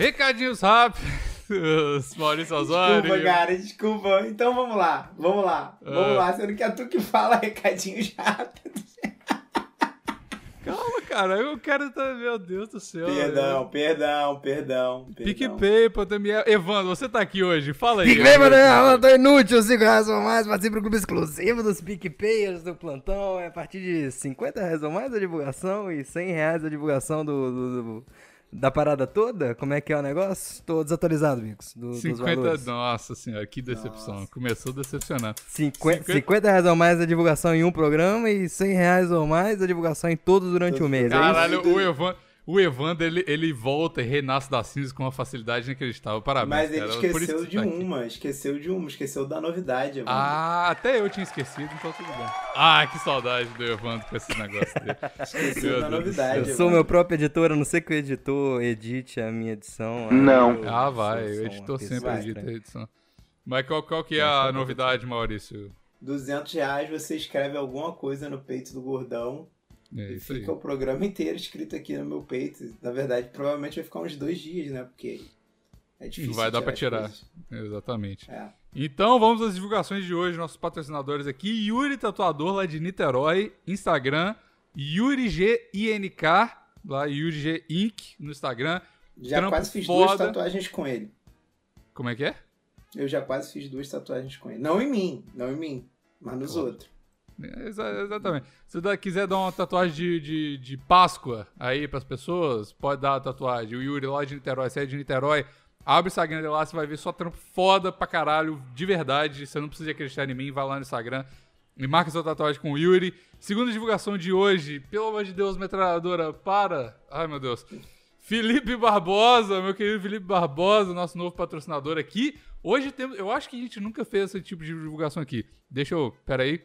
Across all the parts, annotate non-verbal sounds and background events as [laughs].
Recadinhos rápidos, [laughs] Maurício Osório. Desculpa, cara, desculpa. Então vamos lá, vamos lá, vamos Ah. lá. Sendo que é tu que fala recadinhos rápidos. [laughs] Calma, cara, eu quero. Tá... Meu Deus do céu. Perdão, perdão, perdão. perdão. PicPay, é- Evandro, você tá aqui hoje, fala aí. PicPay, mano, eu tô inútil, 5 reais ou mais, participe do clube exclusivo dos PicPayers do plantão. É a partir de 50 reais ou mais a divulgação e 100 reais a divulgação do, do- do- da parada toda. Como é que é o negócio? Tô desatualizado, Bicos, do, dos 50. valores. Nossa senhora, que decepção. Começou decepcionando. 50, 50 50 reais ou mais a divulgação em um programa e 100 reais ou mais a divulgação em todos durante o mês. é isso? Caralho, o Evandro, o Evandro ele, ele volta e renasce das cinzas com uma facilidade inacreditável. Parabéns. Mas ele cara. Por isso esqueceu que de tá aqui. uma, esqueceu de uma, esqueceu da novidade, mano. Ah, até eu tinha esquecido, então tudo bem. Ah, que saudade do Evandro com esse negócio dele. [laughs] esqueceu meu da Deus novidade. Eu sou meu próprio editor, a não ser que o editor edite a minha edição. aí Não. eu Ah, vai, o editor sempre Vai, edita a edição. Mas qual, qual que é a novidade, Maurício? 200 reais você escreve alguma coisa no peito do gordão É e isso aí. fica o programa inteiro escrito aqui no meu peito. Na verdade, provavelmente vai ficar uns dois dias, né? Porque é difícil. Não vai dar as tirar. Exatamente. É. Então vamos às divulgações de hoje, nossos patrocinadores aqui. Yuri Tatuador, lá de Niterói, Instagram. Yuri G INK, lá Yuri G Inc. no Instagram. Já Trampo quase fiz duas foda. tatuagens com ele. Como é que é? Eu já quase fiz duas tatuagens com ele. Não em mim, não em mim, mas nos outros. Exa- exatamente. Se você quiser dar uma tatuagem de, de, de Páscoa aí pras pessoas, pode dar a tatuagem. O Yuri lá de Niterói, você é de Niterói, abre o Instagram lá, você vai ver só trampo foda pra caralho, de verdade. Você não precisa acreditar em mim, vai lá no Instagram e marca sua tatuagem com o Yuri. Segunda divulgação de hoje, pelo amor de Deus, metralhadora, para. Ai meu Deus. Felipe Barbosa, meu querido Felipe Barbosa, nosso novo patrocinador aqui. Hoje temos, eu acho que a gente nunca fez esse tipo de divulgação aqui. Deixa eu, pera aí,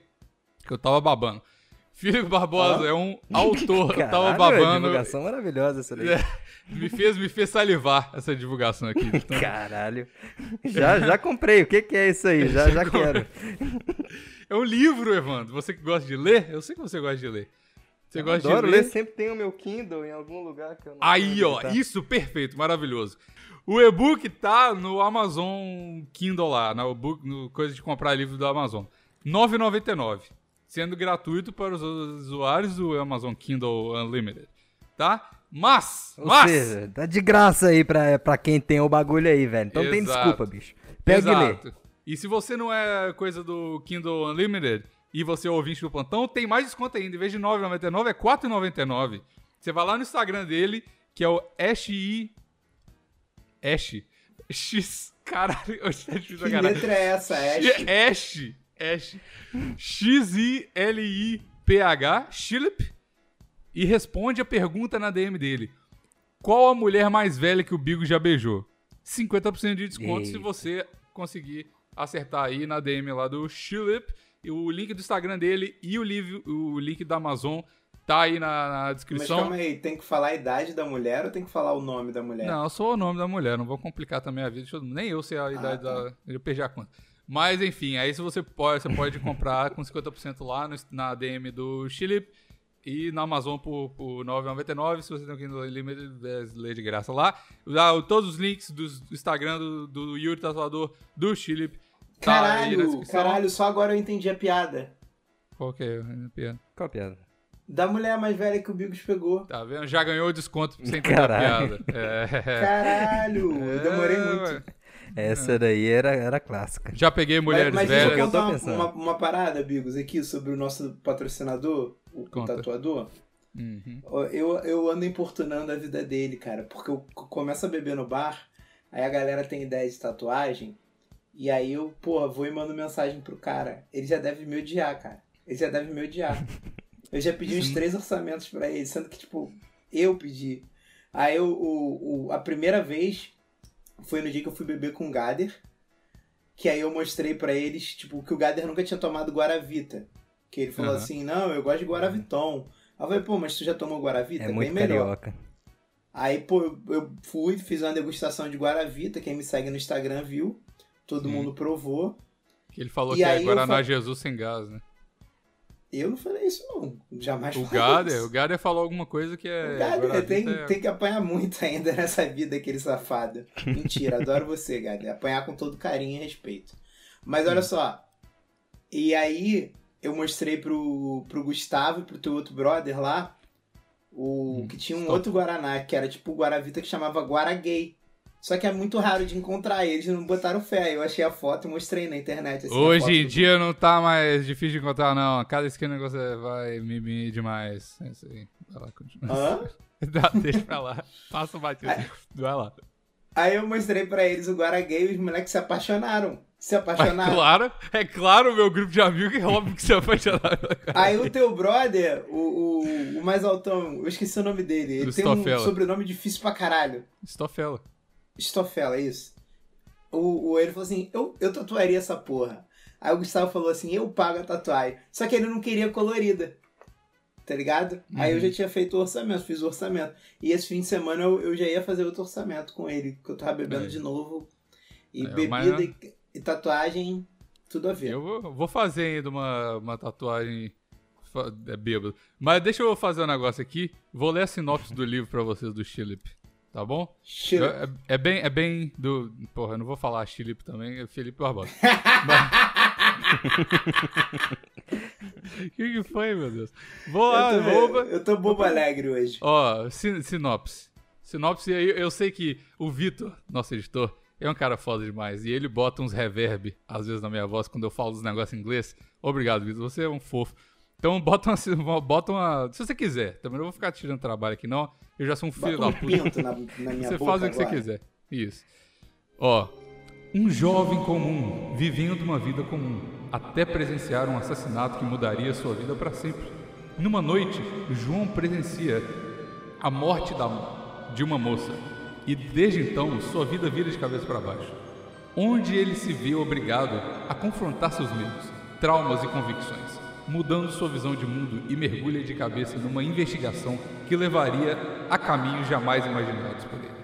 que eu tava babando. Felipe Barbosa é um autor, eu tava Caralho, babando. divulgação maravilhosa essa daí. É, me fez, me fez salivar essa divulgação aqui. Então, Caralho. Já, já comprei. O que, que é isso aí? Já, já [laughs] quero. é um livro, Evandro. Você que gosta de ler, eu sei que você gosta de ler. Você gosta Adoro de ler. ler? Sempre tem o meu Kindle em algum lugar que eu não Aí, ó, isso, perfeito, maravilhoso. O e-book tá no Amazon Kindle lá, no, book, no coisa de comprar livro do Amazon. R$ 9,99. Sendo gratuito para os usuários do Amazon Kindle Unlimited. Tá? Mas, Ou mas... seja, tá de graça aí pra, pra quem tem o bagulho aí, velho. Então tem Exato. desculpa, bicho. Pega e lê. Exato. E se você não é coisa do Kindle Unlimited e você é ouvinte do plantão, tem mais desconto ainda. Em vez de R$ 9,99 é R$ 4,99. Você vai lá no Instagram dele, que é o SI... Ash. X... Caralho, [laughs] difícil pra Que letra é essa, Ash? Ash. Ash. X-I-L-I-P-H. Shilip. E responde a pergunta na DM dele. Qual a mulher mais velha que o Bigo já beijou? 50% de desconto se Eita. você conseguir acertar aí na DM lá do Shilip. E o link do Instagram dele e o, livro, o link da Amazon tá aí na, na Mas descrição. calma aí, tem que falar a idade da mulher ou tem que falar o nome da mulher? Não, só o nome da mulher, não vou complicar também a vida de todo mundo. Nem eu sei a idade tá. da. Eu perdi a conta. Mas enfim, aí se você pode, você pode comprar com 50% lá no- na DM do Chile e na Amazon por, por R$ 9,99. Se você tem o Kindle Unlimited, é, lê de graça lá. Lá, todos os links do Instagram do, do Yuri Tatuador do Chile. Tá Caralho, caralho, só agora eu entendi a piada. Qual que é a piada? Qual a piada? Da mulher mais velha que o Bigos pegou. Tá vendo? Já ganhou o desconto sem [laughs] ter a Caralho. piada. É. Caralho, eu demorei É, muito. ué. Essa daí era, era clássica. Já peguei Mas, mulheres mas deixa velhas. eu eu tô contar uma, pensando. uma, uma parada, Bigos, aqui sobre o nosso patrocinador, o, Conta. tatuador. Uhum. Eu, eu ando importunando a vida dele, cara, porque eu começo a beber no bar, aí a galera tem ideia de tatuagem, e aí eu, porra, vou e mando mensagem pro cara. Ele já deve me odiar, cara. Ele já deve me odiar. [laughs] Eu já pedi uns três orçamentos pra ele, sendo que, tipo, eu pedi. Aí eu, o, o, a primeira vez foi no dia que eu fui beber com o Gader, que aí eu mostrei pra eles, tipo, que o Gader nunca tinha tomado Guaravita. Que ele falou Aham. assim, não, eu gosto de Guaraviton. Aí eu falei, pô, mas tu já tomou Guaravita? É bem muito melhor. carioca. Aí, pô, eu- fui, fiz uma degustação de Guaravita, quem me segue no Instagram viu, todo Sim. mundo provou. Que ele falou E que é Guaraná Jesus sem gás, né? Eu não falei isso, não. Jamais O falei Gader, isso. o Gader falou alguma coisa que é. O Gader tem, é- tem que apanhar muito ainda nessa vida, aquele safado. Mentira, adoro você, Gader. Apanhar com todo carinho e respeito. Mas olha só. E aí, eu mostrei pro, pro Gustavo e pro teu outro brother lá, o Hum, que tinha um stop. outro Guaraná, que era tipo o Guaravita que chamava Guaragay. Só que é muito raro de encontrar eles, não botaram fé. Eu achei a foto e mostrei na internet. assim, Hoje em dia não tá mais difícil de encontrar, não. Cada esquina que você vai, mimimi demais. É isso aí. Vai lá, continua. Hã? [laughs] Dá, deixa pra lá. Passa o batido. Vai lá. Aí eu mostrei pra eles o Guaragay e os moleques se apaixonaram. Se É apaixonaram. claro, é claro, meu grupo de amigos que é óbvio que é pela cara. Aí o teu brother, o, o, o mais altão, eu esqueci o nome dele. Ele tem um sobrenome difícil pra caralho. Estofela. Stofela, é isso. O, o ele falou assim: eu, eu tatuaria essa porra. Aí o Gustavo falou assim: eu pago a tatuagem. Só que ele não queria colorida. Tá ligado? Aí Uhum. eu já tinha feito o orçamento, fiz o orçamento. E esse fim de semana eu, eu já ia fazer outro orçamento com ele, que eu tava bebendo de novo. E É, bebida mas- e, e tatuagem, tudo a ver. Eu vou, vou fazer ainda uma, uma tatuagem fa- é, bêbado. Mas deixa eu fazer um negócio aqui. Vou ler a sinopse do livro pra vocês do Chilip. Tá bom? É, é bem, é bem do. Porra, eu não vou falar Chilip também, é Felipe Barbosa. [laughs] O [laughs] que, que foi, meu Deus? Vou lá, eu, tô, vou. eu tô bobo alegre hoje. Ó, sin- sinopse. Sinopse, aí eu sei que o Vitor, nosso editor, é um cara foda demais. E ele bota uns reverb, às vezes, na minha voz, quando eu falo dos negócios em inglês. Obrigado, Vitor, você é um fofo. Então bota uma, [laughs] bota uma. Se você quiser, também não vou ficar tirando trabalho aqui, não. Eu já sou um filho Bota da puta. na, na [laughs] minha Você faz o que você agora. quiser. Isso. Ó. Um jovem comum, vivendo uma vida comum, até presenciar um assassinato que mudaria sua vida para sempre. Numa noite, João presencia a morte da, de uma moça. E desde então, sua vida vira de cabeça para baixo. Onde ele se vê obrigado a confrontar seus medos, traumas e convicções, mudando sua visão de mundo e mergulha de cabeça numa investigação que levaria a caminhos jamais imaginados por ele.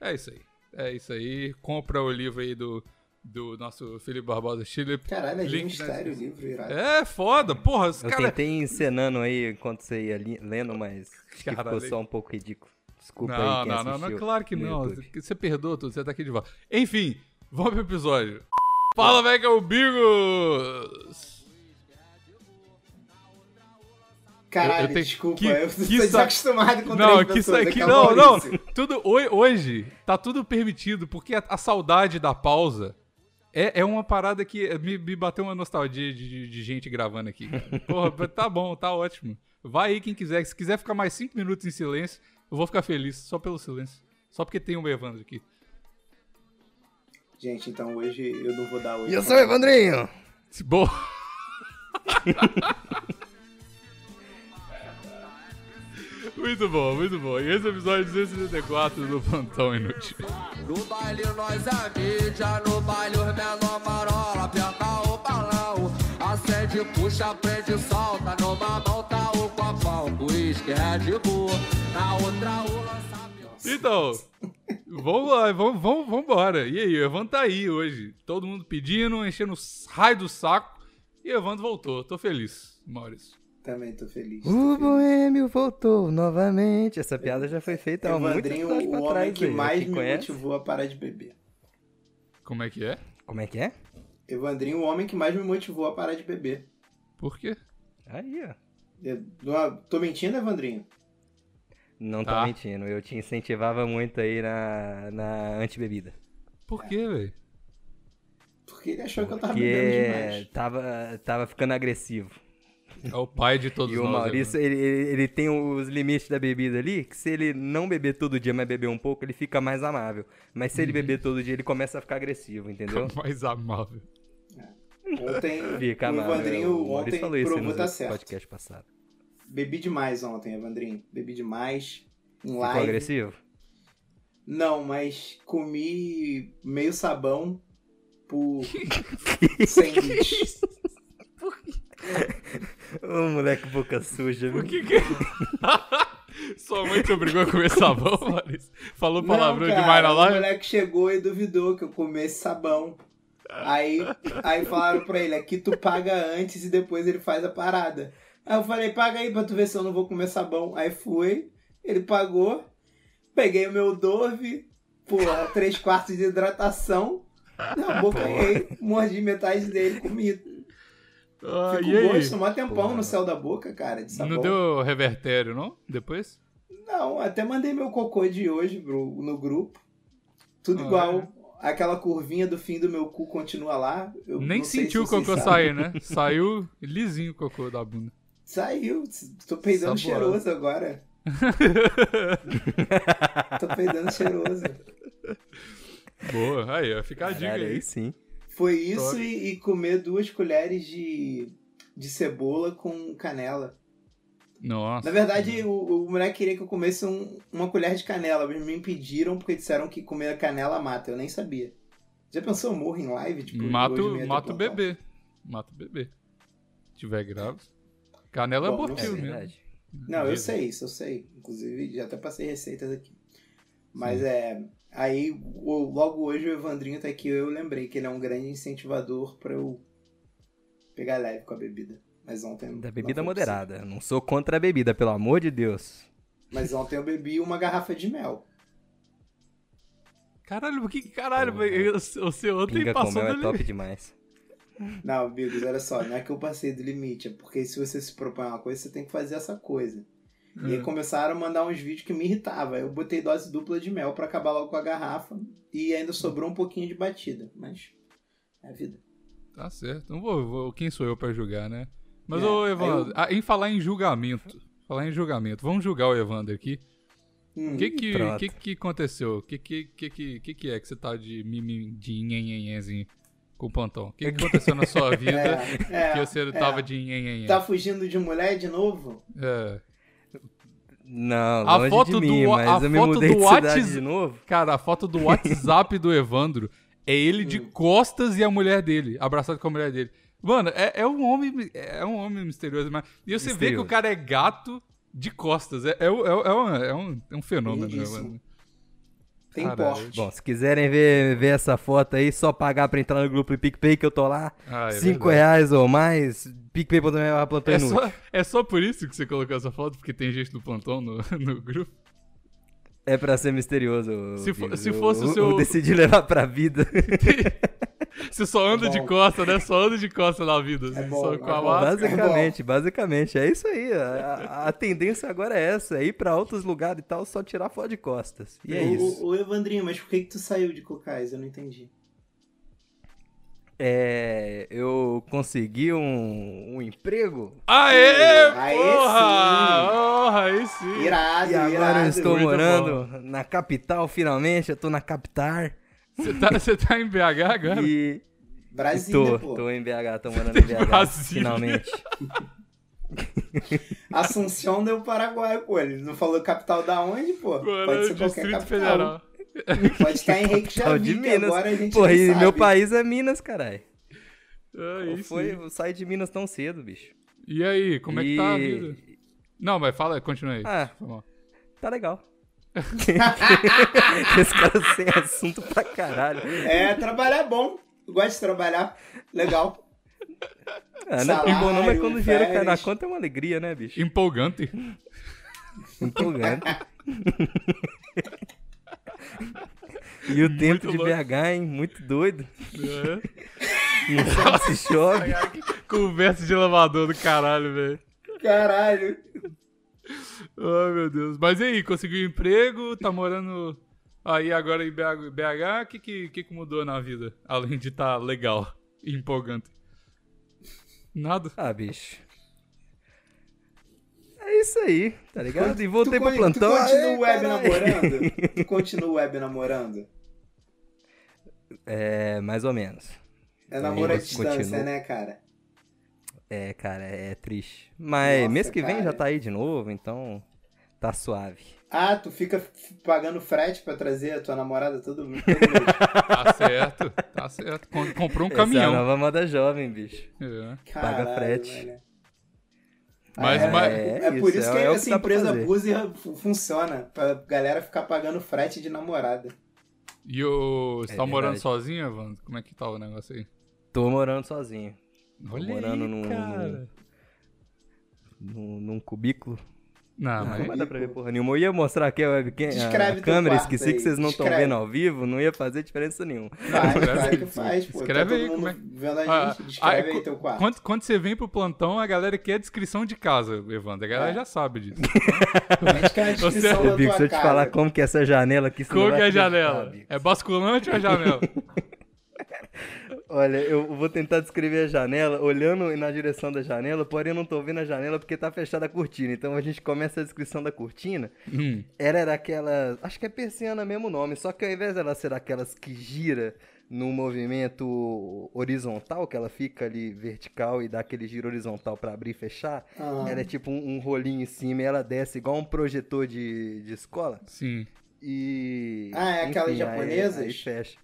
É isso aí. É isso aí. Compra o livro aí do, do nosso Felipe Barbosa Chile. Caralho, é de Link mistério o livro, irado. É foda, porra, os Eu caras. tentei encenando aí enquanto você ia lendo, mas ficou só um pouco ridículo. Desculpa Não, aí quem não, não, assistiu não, claro que não. YouTube. Você perdoa tudo, você tá aqui de volta. Enfim, vamos pro episódio. Fala, velho, que é o Bigos! Caralho, Eu- eu tenho- desculpa, que- eu que tô sa- desacostumado com Não, que isso aqui. Não, não. Tudo, hoje tá tudo permitido, porque a, a saudade da pausa é, é uma parada que me, me bateu uma nostalgia de, de- de gente gravando aqui. cara. Porra, [laughs] tá bom, tá ótimo. Vai aí quem quiser. Se quiser ficar mais cinco minutos em silêncio, eu vou ficar feliz, só pelo silêncio. Só porque tem um Evandro aqui. Gente, então hoje eu não vou dar hoje. E eu sou o Evandrinho! Boa. [laughs] muito bom, muito bom. E esse é o episódio 264 do Plantão Inútil. No baile nós é mídia, no baile os menor marola, aperta o balão. Acende, puxa, prende, solta, numa mão tá o copão, uísque, Red Bull, na outra o lançamento. Então, vamos lá, vamos, vamos, vamos embora. E aí, o Evandro tá aí hoje. Todo mundo pedindo, enchendo os raios do saco. E o Evandro voltou. Tô feliz, Maurício. Também tô feliz. tô O feliz. Boêmio voltou novamente. Essa piada já foi feita há muito Evandrinho, tempo o pra homem trás. que aí. mais Quem me conhece? motivou a parar de beber. Como é que é? Como é que é? Evandrinho, o homem que mais me motivou a parar de beber. Por quê? Aí, ó. Eu- Tô mentindo, Evandrinho? Não tô Tá. mentindo, eu te incentivava muito aí na, na antibebida. Por quê, velho? Porque ele achou que eu tava bebendo Porque demais. tava, tava ficando agressivo. É o pai de todos E o nós. Maurício, ele, ele, tem os limites da bebida ali, que se ele não beber todo dia, mas beber um pouco, ele fica mais amável. Mas Uhum. se ele beber todo dia, ele começa a ficar agressivo, entendeu? Evandro. Mais amável. Ontem, Fica o. Evandrinho O Maurício ontem falou isso provou no tá certo. podcast passado. Bebi demais ontem, Evandrinho. Bebi demais. Em Ficou live. agressivo? Não, mas comi meio sabão por [laughs] sanduíche. [laughs] Ô, moleque boca suja, viu? Por que que... [laughs] Sua mãe te obrigou a comer sabão, Maurício? Falou palavrão Não, cara, demais na O live? moleque chegou e duvidou que eu comesse sabão. Aí, aí falaram pra ele, aqui tu paga antes e depois ele faz a parada. Aí eu falei, paga aí pra tu ver se eu não vou comer sabão. Aí fui, ele pagou, peguei o meu Dove, porra, três quartos de hidratação, na boca mordi metade dele, comi. Ah, Fico e aí? gosto, mó tempão Porra. no céu da boca, cara, de sabão. Não deu revertério, não? Depois? Não, até mandei meu cocô de hoje pro, no grupo. Tudo Ah, igual. Aquela curvinha do fim do meu cu continua lá. Eu Nem sentiu o se vocês cocô sair, né? Saiu lisinho o cocô da bunda. Saiu. Tô peidando Saboado. cheiroso agora. [laughs] Tô peidando cheiroso. Boa, aí, ó, fica a dica aí. aí sim. Foi isso e, e comer duas colheres de, de cebola com canela. Nossa. Na verdade, o, o moleque queria que eu comesse um- uma colher de canela, mas me impediram porque disseram que comer canela mata. Eu nem sabia. Já pensou, eu morro em live? Tipo, Mata, hoje o- bebê. Mata o bebê. Se tiver grávido. Canela é Bom, não abortivo. É mesmo. Não, eu sei isso, eu sei. Inclusive, já até passei receitas aqui. Mas é. Aí, logo hoje o Evandrinho tá aqui, eu lembrei que ele é um grande incentivador pra eu pegar leve com a bebida. Mas ontem. Da não bebida foi moderada. Eu Não sou contra a bebida, pelo amor de Deus. possível. Mas ontem eu bebi uma garrafa de mel. Caralho, que caralho, o seu ontem Pinga com passou mel é top demais. Não, Bigos, olha só, não é que eu passei do limite, é porque se você se propõe uma coisa, você tem que fazer essa coisa. E aí começaram a mandar uns vídeos que me irritavam. Eu botei dose dupla de mel pra acabar logo com a garrafa e ainda sobrou um pouquinho de batida. Mas é a vida. Tá certo. Não vou, vou- quem sou eu pra julgar, né? Mas, É, ô, Evandro, eu- ah, em falar em julgamento, falar em julgamento, vamos julgar o Evandro aqui. Hum. O que que, pronto. que que aconteceu? O que que, que que que que é que você tá de mimi, de nhenhenhenzinho com o plantão? O que que aconteceu na sua vida É, é, que você é. tava de nhenhenhen? Tá fugindo de mulher de novo? É. Não, A longe foto de mim, do- mas a eu me foto mudei do de cidade Whats- de novo. Cara, a foto do WhatsApp do Evandro é ele de Hum. costas e a mulher dele, abraçado com a mulher dele. Mano, é, é um homem é um homem misterioso, mas e você vê que Misterioso. o cara é gato de costas. É, é, é, é, um, é, um, é um fenômeno, né, mano? Tem Caralho. porte. Bom, se quiserem ver, ver essa foto aí, só pagar pra entrar no grupo do PicPay que eu tô lá. Ah, é 5 verdade. reais ou mais, picpay.me plantão É inútil. só, é só por isso que você colocou essa foto? Porque tem gente do plantão no, [laughs] no grupo? É pra ser misterioso. Se se fosse o Eu- seu- Eu decidi levar pra vida. [laughs] Você só anda É de bom. costa, né? Só anda de costa na vida. assim, É bom, só é com a bom. máscara. basicamente, basicamente. É isso aí. A, a- tendência agora é essa: é ir pra outros lugares e tal, só tirar foto de costas. E é o, isso. O, o Evandrinho, mas por que, que tu saiu de Cocais? Eu não entendi. É, eu consegui um, um emprego Aê! Aê, porra! sim. Porra, aí sim! Irado, e agora irado. eu estou morando na capital, finalmente. Eu tô na capital. Você tá, você tá em BH agora? E Brasília, tô, pô. tô em BH, tô morando em BH. Brasília. Finalmente. [laughs] Assunção deu Paraguai, pô. Ele não falou capital da onde, pô? Agora Pode é ser qualquer Distrito capital. Federal. Pode estar em Capital de Minas. agora a gente Porra, e sabe. meu país é Minas, caralho. Aí Foi, sim. eu saí de Minas tão cedo, bicho. E aí, como é que tá a vida? Não, mas fala, continua aí. Ah. Foi. Tá legal. [laughs] Esse cara sem assunto pra caralho. É, trabalhar é bom. Eu gosto de trabalhar. Legal. Ah, não é bom não, mas quando o dinheiro cai na conta é uma alegria, né, bicho? Empolgante. Empolgante. e o tempo de louco. BH, hein? Muito doido. É. Não sabe se chove. Conversa de elevador do caralho, velho. Caralho. Ai, meu Deus. Mas e aí, conseguiu emprego, tá morando aí agora em BH. O que, que, que mudou na vida? Além de estar legal e empolgante. Nada. Ah, bicho. É isso aí, tá ligado? E voltei tu, pro plantão. Tu continua Aê, web namorando? Tu continua web namorando? É, mais ou menos. É namoro à distância, continuo. né, cara? É, cara, é triste. Mas Nossa, mês que vem cara. já tá aí de novo, então tá suave. Ah, tu fica pagando frete pra trazer a tua namorada todo, mês. [laughs] Tá certo, tá certo. Com- Comprou um Essa é a caminhão. nova moda jovem, bicho. É. Caralho, Paga frete. velho. Mas- é, mas- é, É por isso, isso é- que é que essa pra empresa. Buzi fu- funciona. Pra galera ficar pagando frete de namorada. E o... Você É tá morando verdade. sozinho, Evandro? Como é que tá o negócio aí? Tô morando sozinho. Olha morando aí, num, cara. num, num cubículo. Não, Ah, mas... não dar pra ver porra nenhuma. Eu ia mostrar aqui a webcam, Descreve a câmera, esqueci que aí, vocês não estão vendo ao vivo, não ia fazer diferença nenhuma. Que faz, pô. Escreve tá aí, como é- vendo a Ah, gente. ah, Descreve ah, aí teu quarto. Quando, quando você vem pro plantão, a galera quer descrição de casa, Evandro. A galera É. já sabe disso. [laughs] A a descrição Você- da Ô, Bico, tua se eu te falar como que é essa janela aqui, não Como que é a janela? É basculante ou é janela? [laughs] Olha, eu vou tentar descrever a janela, olhando na direção da janela, porém eu não tô vendo a janela porque tá fechada a cortina. Então a gente começa a descrição da cortina. Hum. Ela era daquelas. Acho que é persiana mesmo o nome, só que ao invés dela ser daquelas que gira no movimento horizontal, que ela fica ali vertical e dá aquele giro horizontal pra abrir e fechar, Ah. ela é tipo um, um rolinho em cima e ela desce igual um projetor de, de escola. Sim. E. Ah, é aquelas aí- japonesas? Aí, fecha.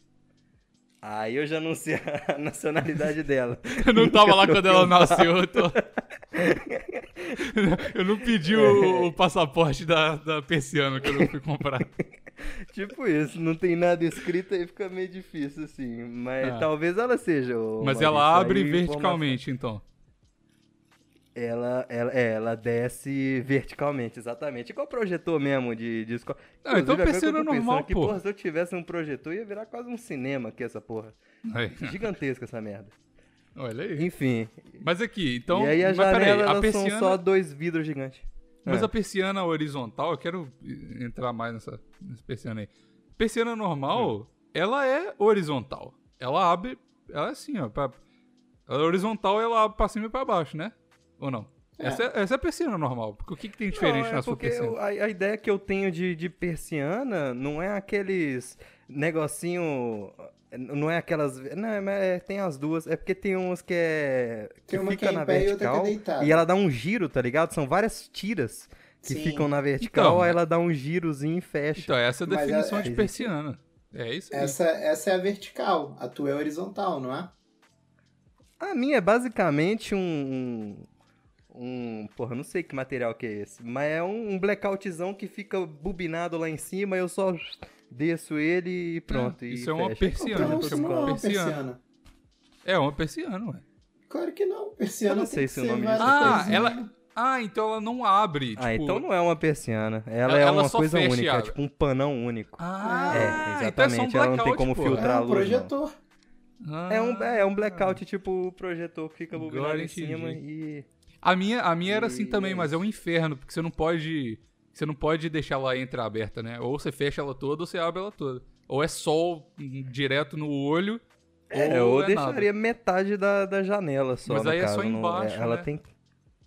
Aí eu já não sei a [laughs] nacionalidade dela. Eu não tava lá quando ela nasceu, eu tô... [laughs] Eu não pedi o, o passaporte da, da persiana que eu não fui comprar. [laughs] Tipo isso, não tem nada escrito aí fica meio difícil assim. Mas Ah. talvez ela seja. Mas ela abre verticalmente, então. Ela, ela, é, ela desce verticalmente, exatamente. Igual projetor mesmo de, de escola. Ah, então que tô pensando normal, pô. porra, se eu tivesse um projetor, ia virar quase um cinema aqui, essa porra. Aí. Gigantesca essa merda. Olha aí. Enfim. Mas aqui, então. e aí a janela, a elas persiana. são só dois vidros gigantes. Mas Ah. a persiana horizontal, eu quero entrar mais nessa, nessa persiana aí. Persiana normal, Hum. ela é horizontal. Ela abre, ela é assim, ó. Pra, ela é horizontal ela abre pra cima e pra baixo, né? Ou não? Essa, é, essa é a persiana normal. Porque o que, que tem diferente Não, é na sua porque persiana? eu- a, a ideia que eu tenho de, de persiana não é aqueles negocinho. Não é aquelas. Não, é- é- tem as duas. É porque tem umas que é. Que Tem uma que fica é na pé e outra que é vertical. deitada. E ela dá um giro, tá ligado? São várias tiras que Sim. ficam na vertical, Então, aí ela dá um girozinho e fecha. Então, essa é a Mas a- definição de persiana. É isso aí. Essa, essa é a vertical, a tua é horizontal, não é? A minha é basicamente um. Um. Porra, não sei que material que é esse. Mas é um, um blackoutzão que fica bobinado lá em cima. Eu só desço ele e pronto. É, e isso é uma persiana, porque isso não é uma persiana. É uma persiana, ué. Claro que não. Persiana Eu não tem sei que se o nome disso é Ah, ela. Ah, então ela não abre. Ah, tipo- então não é uma persiana. Ela, Ela- é uma coisa fecha e única, abre. é tipo um panão único. Ah, É, então é só um exatamente, ela não tem como pô. filtrar. É a um luz, não. projetor. Ah. É um, é um blackout, tipo o projetor que fica bobinado Agora em cima e. A minha, a minha era assim também, é mas é um inferno, porque você não pode. Você não pode deixar ela entreaberta, né? Ou você fecha ela toda ou você abre ela toda. Ou é sol hum, direto no olho. É, ou ou é deixaria nada. metade da, da janela só. Mas aí é só caso, não- embaixo, Ela né? tem.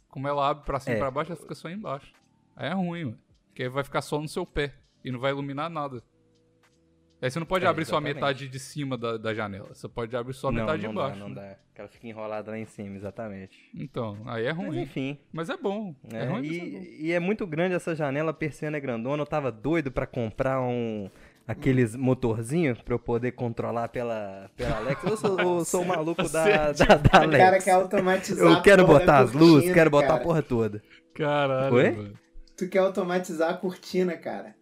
Como ela abre pra cima e É. pra baixo, ela fica só embaixo. Aí é ruim, mano. Porque aí vai ficar só no seu pé. E não vai iluminar nada. Aí você não pode É, abrir só a exatamente. metade de cima da, da janela. Você pode abrir só a não, metade não de baixo. Dá, não né? dá. Que ela fica enrolada lá em cima, exatamente. Então, aí é Mas ruim. enfim. Mas é bom. É, É, ruim, mas é bom. e, e é muito grande essa janela, a persiana é grandona. Eu tava doido pra comprar um. Aqueles motorzinhos pra eu poder controlar pela, pela Alexa. Eu sou, eu sou o maluco da, é da, tipo da O cara Alexa. quer automatizar Eu a quero porra botar da as luzes, quero botar cara. a porra toda. Caralho, Oi? mano. Tu quer automatizar a cortina, cara.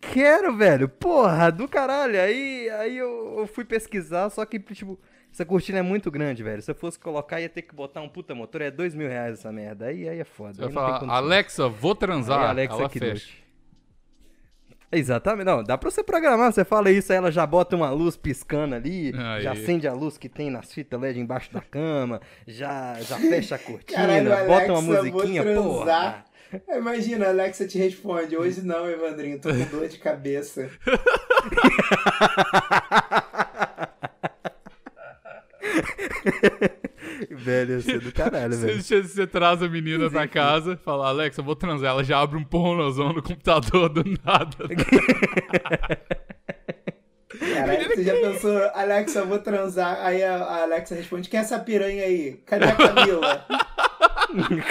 Quero, velho. Porra, do caralho. Aí, aí eu, eu fui pesquisar, só que, tipo, essa cortina é muito grande, velho. Se eu fosse colocar, ia ter que botar um puta motor. É dois mil reais essa merda. Aí, aí é foda. Tem falar. Alexa, vou transar. Aí, Alexa ela que fecha. Exatamente. Não, dá pra você programar. Você fala isso, aí ela já bota uma luz piscando ali, Aí. já acende a luz que tem nas fitas LED embaixo da cama, já, já fecha a [laughs] cortina, Caralho, bota uma Alexa, musiquinha, vou porra. [laughs] Imagina, a Alexa te responde, hoje não, Evandrinho, tô com [laughs] dor de cabeça. [laughs] Velho, eu sei do caralho, velho. você, você traz a menina pra casa, fala, Alexa, vou transar. Ela já abre um pornozão no computador do nada. Caralho, você já pensou, Alexa, vou transar. Aí a, a Alexa responde, quem é essa piranha aí? Cadê a Camila?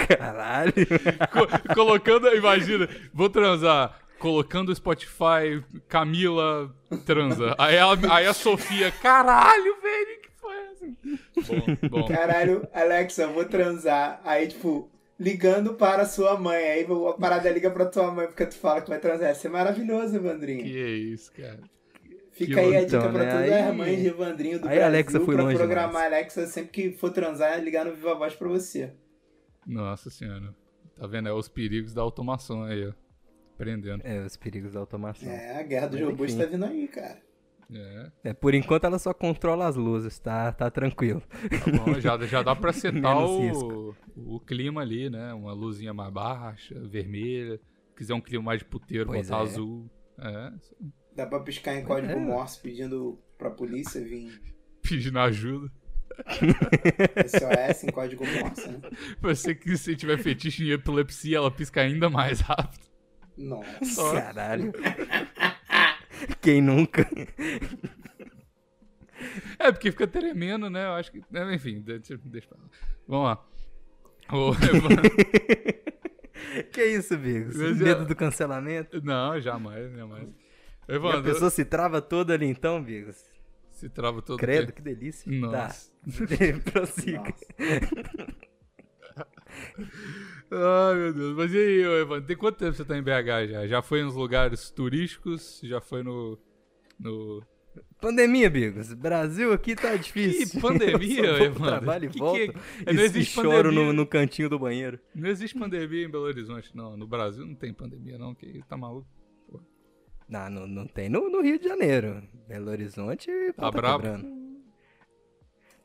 Caralho. [laughs] Co- colocando, imagina, vou transar. Colocando o Spotify, Camila transa. Aí, ela- aí a Sofia, caralho, velho, que foi essa? Bom, bom. Caralho, Alexa, vou transar. Aí, tipo, ligando para sua mãe. Aí a parada liga pra tua mãe porque tu fala que vai transar. Isso é maravilhoso, Evandrinho. Que é isso, cara. Fica aí a dica Então, pra né? todas Aí- as mães de Evandrinho do aí Brasil a Alexa foi pra longe programar a Alexa sempre que for transar, ligar no Viva Voz pra você. Nossa senhora. Tá vendo? É os perigos da automação aí, ó. Aprendendo. É, os perigos da automação. É. É, a guerra dos robôs tá vindo aí, cara. É. por enquanto ela só controla as luzes, tá, tá tranquilo. Tá bom, já, já dá pra [laughs] setar o, o clima ali, né? Uma luzinha mais baixa, vermelha. Quiser um clima mais de puteiro, Pois botar é. azul. É, Dá pra piscar em código É. Morse pedindo pra polícia vir [laughs] pedindo ajuda. [laughs] SOS em código Morse, né? Você que se tiver fetiche em epilepsia, ela pisca ainda mais rápido. Nossa. Caralho. [laughs] Quem nunca? É, porque fica tremendo, né? Eu acho que. é, Enfim, deixa, deixa pra lá. Vamos lá. Evandro- [laughs] Que isso, Bigos? Mas Medo do cancelamento? Não, jamais, jamais. E a Evandro, pessoa se trava toda ali então, Bigos? Se trava todo Credo, que delícia. Nossa. Tá. [laughs] Prossiga. Nossa. Ai, meu Deus. Mas e aí, ô, Evandro, tem quanto tempo você tá em BH já? Já foi nos lugares turísticos? Já foi no. no... Pandemia, Bigos. Brasil aqui tá difícil. Que [laughs] pandemia, [laughs] Evandro? trabalho e Que que volto. é? Não existe choro no, no cantinho do banheiro. Não existe pandemia em Belo Horizonte, não. No Brasil não tem pandemia, não. Que tá maluco. Não, não, não tem no, no Rio de Janeiro. Belo Horizonte pô, Tá bravo? quebrando.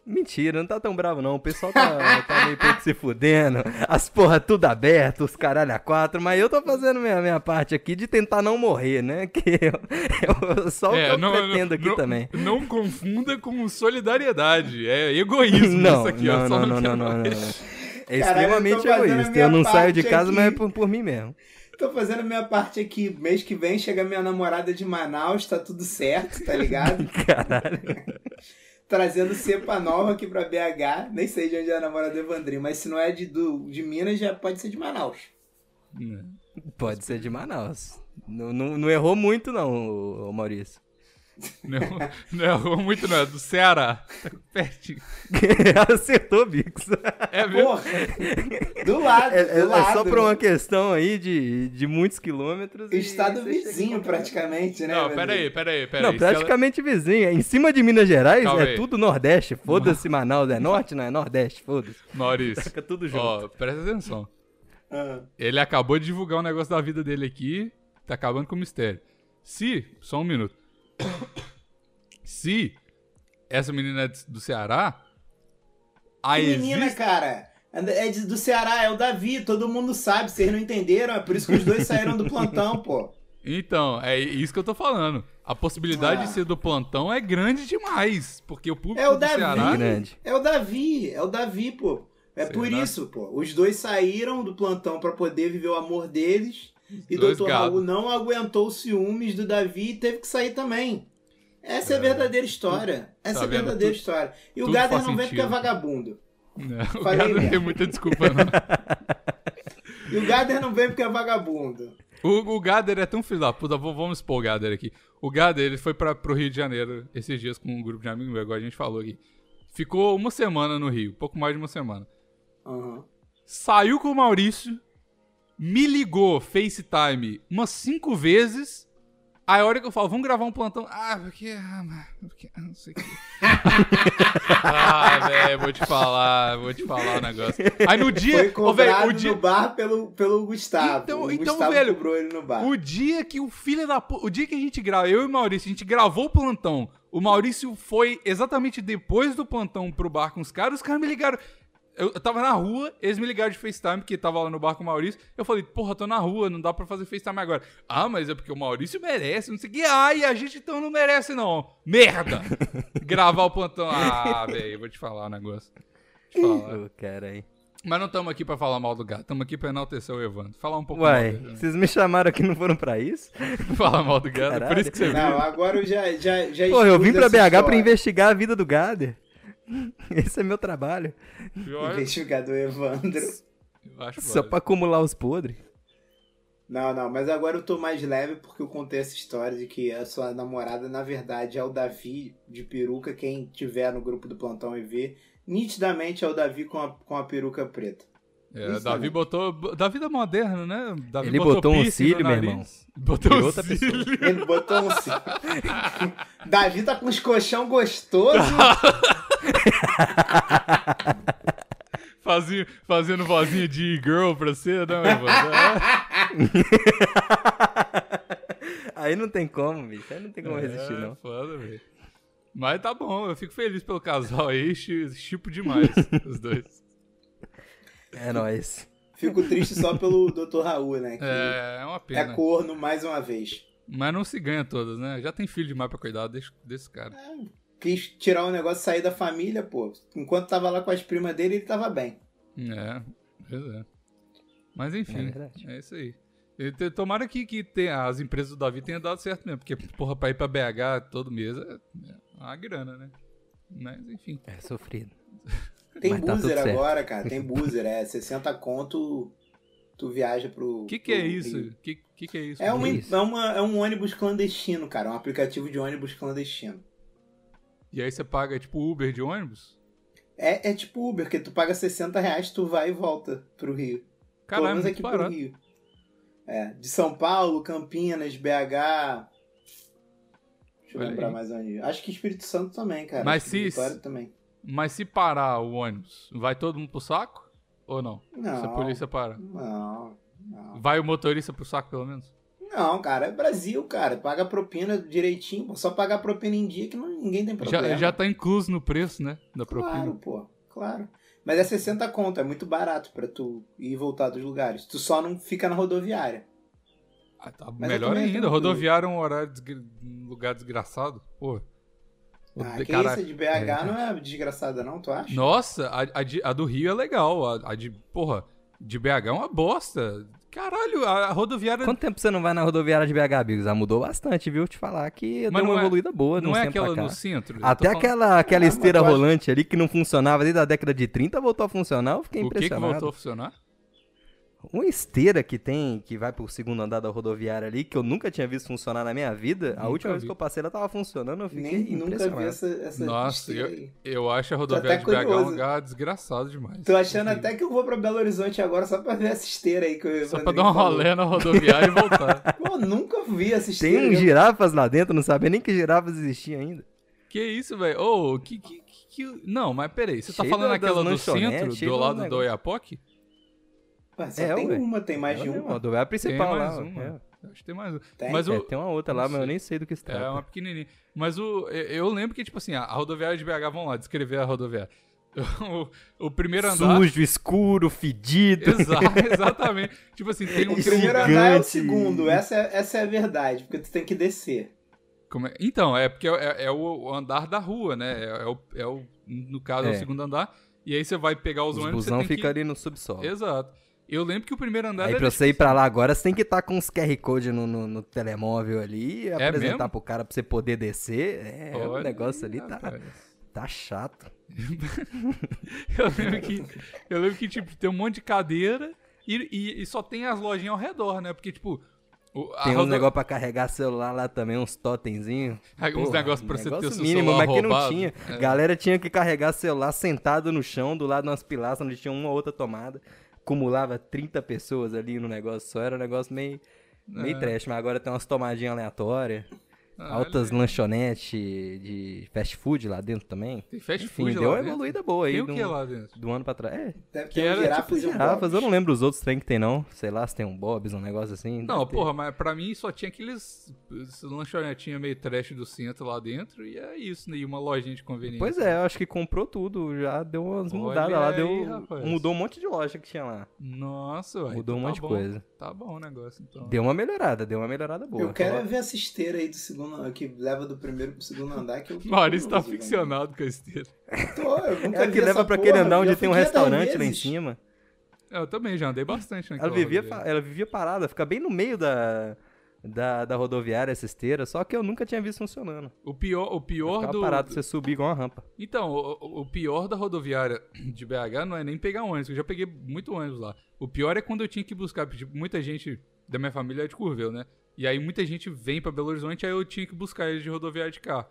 Mentira, não tá tão bravo não. O pessoal tá, [laughs] tá meio pouco se fudendo. As porra tudo aberto, os caralho a quatro. Mas eu tô fazendo minha, minha parte aqui de tentar não morrer, né? [laughs] Que eu, eu- só o que eu pretendo aqui É, não- também. Não confunda com solidariedade. É egoísmo Não, isso aqui. não, eu só não, não, não, não, não, não. É Caralho, eu extremamente fazendo a egoísta. Eu não saio de casa, aqui. mas é por, por mim mesmo. Tô fazendo minha parte aqui. Mês que vem chega minha namorada de Manaus, tá tudo certo, tá ligado? [laughs] Caralho. Trazendo cepa nova aqui pra BH. Nem sei de onde é a namorada do Evandrinho, mas se não é de, do, de Minas, já pode ser de Manaus. Pode ser de Manaus. Não, não, não errou muito, não, Maurício. Não, não muito, não. É do Ceará. Tá pertinho. [laughs] Acertou, Bix. É mesmo? Porra! Do lado, É, é- do é lado. só por uma questão aí de, de muitos quilômetros. Estado chega vizinho, praticamente, né? Não, Evandrinho? pera aí, pera aí, pera Não, aí. Se ela- praticamente vizinho. É Em cima de Minas Gerais Calma é aí. tudo Nordeste. Foda-se, Manaus. É Norte, não é Nordeste. Foda-se. Maurício, Fica tudo junto. ó, presta atenção. Ah, Ele acabou de divulgar um negócio da vida dele aqui, tá acabando com o mistério. Se, só um minuto. Se essa menina é do Ceará, a que menina, existe... cara. É do Ceará, é o Davi, todo mundo sabe, vocês não entenderam, é por isso que os dois saíram do plantão, pô. Então, é isso que eu tô falando. A possibilidade Ah. de ser do plantão é grande demais, porque o público É o do Davi. Ceará... grande. É o Davi, é o Davi, pô. É Será? por isso, pô. Os dois saíram do plantão pra poder viver o amor deles. E dois Dr. gado. Raul não aguentou os ciúmes do Davi e teve que sair também. Essa é, a É. verdadeira história. Essa Tá é a verdadeira história. E o Gader não vem porque é vagabundo. Não, o cara não tem muita desculpa, não. [laughs] E o Gader não vem porque é vagabundo. O, o Gader é tão filho da puta, vamos expor o Gader aqui. O Gader, ele foi pra, pro Rio de Janeiro esses dias com um grupo de amigos meus, igual a gente falou aqui. Ficou uma semana no Rio, pouco mais de uma semana. Aham. Saiu com o Maurício, me ligou FaceTime umas cinco vezes. Aí a hora que eu falo, vamos gravar um plantão. Ah, porque. Ah, porque ah, não sei o que. ah, velho, vou te falar, vou te falar o negócio. Aí no dia. Foi cobrado o dia, no bar pelo, pelo Gustavo. Então- o então, Gustavo velho, cobrou ele no bar. O dia que o filho da. O dia que a gente grava, eu e o Maurício, a gente gravou o plantão. O Maurício foi exatamente depois do plantão pro bar com os caras. Os caras me ligaram. Eu, eu tava na rua, eles me ligaram de FaceTime, porque tava lá no bar com o Maurício. Eu falei, porra, tô na rua, não dá pra fazer FaceTime agora. Ah, mas é porque o Maurício merece, não sei o que. Ai, a gente então não merece, não. Merda! [laughs] Gravar o plantão. Ah, velho, vou te falar um negócio. Vou te falar. Ô, cara aí. Mas não estamos aqui pra falar mal do gato, estamos aqui pra enaltecer o Evandro. Falar um pouco mal Uai, dele, né? vocês me chamaram aqui não foram pra isso? [laughs] Falar mal do gato, por Caralho. isso que você viu. Não, agora eu já, já, já Pô, eu vim essa BH pra história. investigar a vida do Gader. [laughs] Esse é meu trabalho. Pior, Investigador Evandro. eu acho Só pra acumular os podres. Não, não, mas agora eu tô mais leve porque eu contei essa história de que a sua namorada, na verdade, é o Davi de peruca. Quem tiver no grupo do plantão e ver, nitidamente é o Davi com a, com a peruca preta. É, Isso, Davi né? botou. Da vida moderna, né? Davi Ele botou um piercing cílio, meu irmão. Botou um outra pessoa. cílio. [laughs] Ele botou um sim. [laughs] Davi tá com os colchão gostoso. [laughs] Fazia, fazendo vozinha de girl pra você, né, meu irmão? Aí não tem como, bicho. Aí não tem como resistir, É, não. foda, velho. Mas tá bom, eu fico feliz pelo casal aí, chipo demais, os dois. É nóis. Fico triste só pelo Dr. Raul, né? Que É, é uma é, pena. corno mais uma vez. Mas não se ganha todas, né? Já tem filho demais pra cuidar desse, desse cara. Quis tirar o negócio, sair da família, pô. Enquanto tava lá com as primas dele, ele tava bem. É, pois é. Mas enfim, É é, isso aí. E Tomara que, que tenha- as empresas do Davi tenham dado certo mesmo, porque, porra, pra ir pra BH todo mês é, é uma grana, né? Mas enfim. É sofrido. [laughs] Tem Mas tá tudo certo. agora, cara. Tem [laughs] buzzer. É 60 conto, tu viaja pro. O que, que é isso? O que, que, que é isso? É, uma, isso? é, uma, é um ônibus clandestino, cara. Um aplicativo de ônibus clandestino. E aí você paga, tipo, Uber de ônibus? É, é tipo Uber, que tu paga 60 reais, tu vai e volta pro Rio. Pelo Caralho, menos muito aqui pro. Rio. É, de São Paulo, Campinas, BH. Deixa eu Olha lembrar aí. mais onde. Acho que Espírito Santo também, cara. Mas Acho que se- Vitória também. Mas se parar o ônibus, vai todo mundo pro saco? Ou não? Não. Se a polícia para. Não, não. Vai o motorista pro saco, pelo menos? Não, cara, é Brasil, cara. Paga propina direitinho. Só pagar propina em dia que não, ninguém tem problema. Já, já tá incluso no preço, né? Da propina. Claro, pô. Claro. Mas é 60 conto, é muito barato pra tu ir e voltar dos lugares. Tu só não fica na rodoviária. Ah, tá Mas é melhor ainda. Rodoviária é um horário desgra- um lugar desgraçado. Pô. O Ah, de- que cara- isso de BH não é desgraçada não, tu acha? Nossa, a, a de- a do Rio é legal. A, a de. Porra, de BH é uma bosta. Caralho, a, rodoviária. Quanto tempo você não vai na rodoviária de BH, Bigos? Já mudou bastante, viu? Te falar que Mas deu uma é- evoluída boa não é aquela no centro? Até falando- aquela, aquela Ah, esteira acha- rolante ali que não funcionava desde a década de 30 voltou a funcionar. Eu fiquei O que que impressionado. voltou a funcionar? Uma esteira que tem, que vai pro segundo andar da rodoviária ali, que eu nunca tinha visto funcionar na minha vida. a Nunca última vez vi. que eu passei, ela tava funcionando, eu fiquei Nem, nunca vi essa, essa Nossa, eu, aí. eu acho a rodoviária de BH um lugar desgraçado demais. Tô achando até que eu vou pra Belo Horizonte agora só pra ver essa esteira aí que eu Só pra dar um rolê na rodoviária e voltar. [laughs] Pô, nunca vi essa esteira. Tem já- girafas lá dentro, não sabia nem que girafas existiam ainda. Que isso, velho? Ô, que, que, que, que- Não, mas peraí. Você tá Cheio falando da- aquela das do centro, do lado do. Oiapoque? Ué, só É, tem ué. uma, tem mais de Ela mesmo, uma. A rodoviária Tem principal mais lá. uma. é. Acho que tem mais uma. Tem? Mas É, o, tem uma outra lá, mas eu nem sei do que se trata. É uma pequenininha. Mas o, eu lembro que, tipo assim, a a rodoviária de BH, vamos lá, descrever a rodoviária. [laughs] O, o primeiro andar. Sujo, escuro, fedido. Exa- [laughs] exatamente. Tipo assim, tem um. O primeiro andar é o segundo, essa é, essa é a verdade, porque tu tem que descer. como é- Então, é porque é, é o, o andar da rua, né? É, é o, é o- no caso, é. o É. segundo andar. E aí você vai pegar os, Os ônibus. busão você tem fica que... ali no subsolo. Exato. Eu lembro que o primeiro andar Aí pra você ir pra lá agora, você tem que estar com uns QR Code no, no, no telemóvel ali e apresentar mesmo? pro cara pra você poder descer. É, o negócio ali tá, rapaz. tá chato. [laughs] Eu lembro que, eu lembro que tipo, tem um monte de cadeira e, e, e só tem as lojinhas ao redor, né? Porque, tipo. o- Tem uns rodo- negócios pra carregar celular lá também, uns totemzinhos. Uns negócios pra você ter negócio seu mínimo, celular mas que não tinha. É. Galera tinha que carregar celular sentado no chão, do lado de umas pilastras onde tinha uma ou outra tomada. Acumulava 30 pessoas ali no negócio só, era um negócio meio, meio É. trash, mas agora tem umas tomadinhas aleatórias. Ah, Altas olha lanchonetes de fast food lá dentro também. Tem fast Enfim, food deu lá uma dentro? evoluída boa aí Tem o do, que lá dentro? do ano pra trás. É, Deve Que ter era girafas tipo e um girafas, eu não lembro os outros trem que tem não. Sei lá se tem um Bob's, um negócio assim. Não, deve ter. porra, mas pra mim só tinha aqueles lanchonetinha meio trash do centro lá dentro e é isso, né? E uma lojinha de conveniência. Pois é, eu acho que comprou tudo, já deu umas Olha mudadas lá, aí, deu, rapaz. mudou um monte de loja que tinha lá. Nossa, ué, Mudou então um tá monte de bom. coisa. Tá bom o negócio, então. Deu uma melhorada, deu uma melhorada boa. Eu quero é ver essa esteira aí do segundo, que leva do primeiro pro segundo andar. Que eu Maurício tá ficcionado com a esteira. Tô, eu nunca É a vi que leva pra aquele andar já onde tem um 500 restaurante lá em cima. Eu também já andei bastante Ela naquela vivia, rodoviária. fa- ela vivia parada, fica bem no meio da, da, da rodoviária essa esteira, só que eu nunca tinha visto funcionando. O pior, o pior do. parado pra você subir igual uma rampa. Então, o, o- pior da rodoviária de BH não é nem pegar ônibus, eu já peguei muito ônibus lá. O pior é quando eu tinha que buscar, porque, tipo, muita gente da minha família é de Curvelo, né? E aí muita gente vem pra Belo Horizonte, aí eu tinha que buscar eles de rodoviária de carro.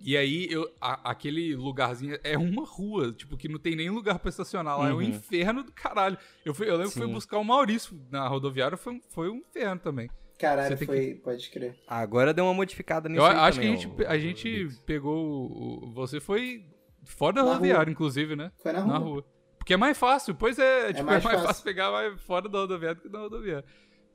E aí, eu, a- aquele lugarzinho é uma rua, tipo, que não tem nem lugar pra estacionar lá. É um Uhum. inferno do caralho. Eu, fui, eu lembro que fui Sim. buscar o Maurício na rodoviária, foi, um- foi um inferno também. Caralho, foi. Pode crer. Agora deu uma modificada nisso Eu aí acho também, que a gente, ó, a gente pegou. o- Você foi fora da Na rodoviária, inclusive, né? Foi na rua. Na rua. Porque é mais fácil, pois é. tipo, é mais, mais fácil. fácil. pegar mais fora da rodoviária do que da rodoviária.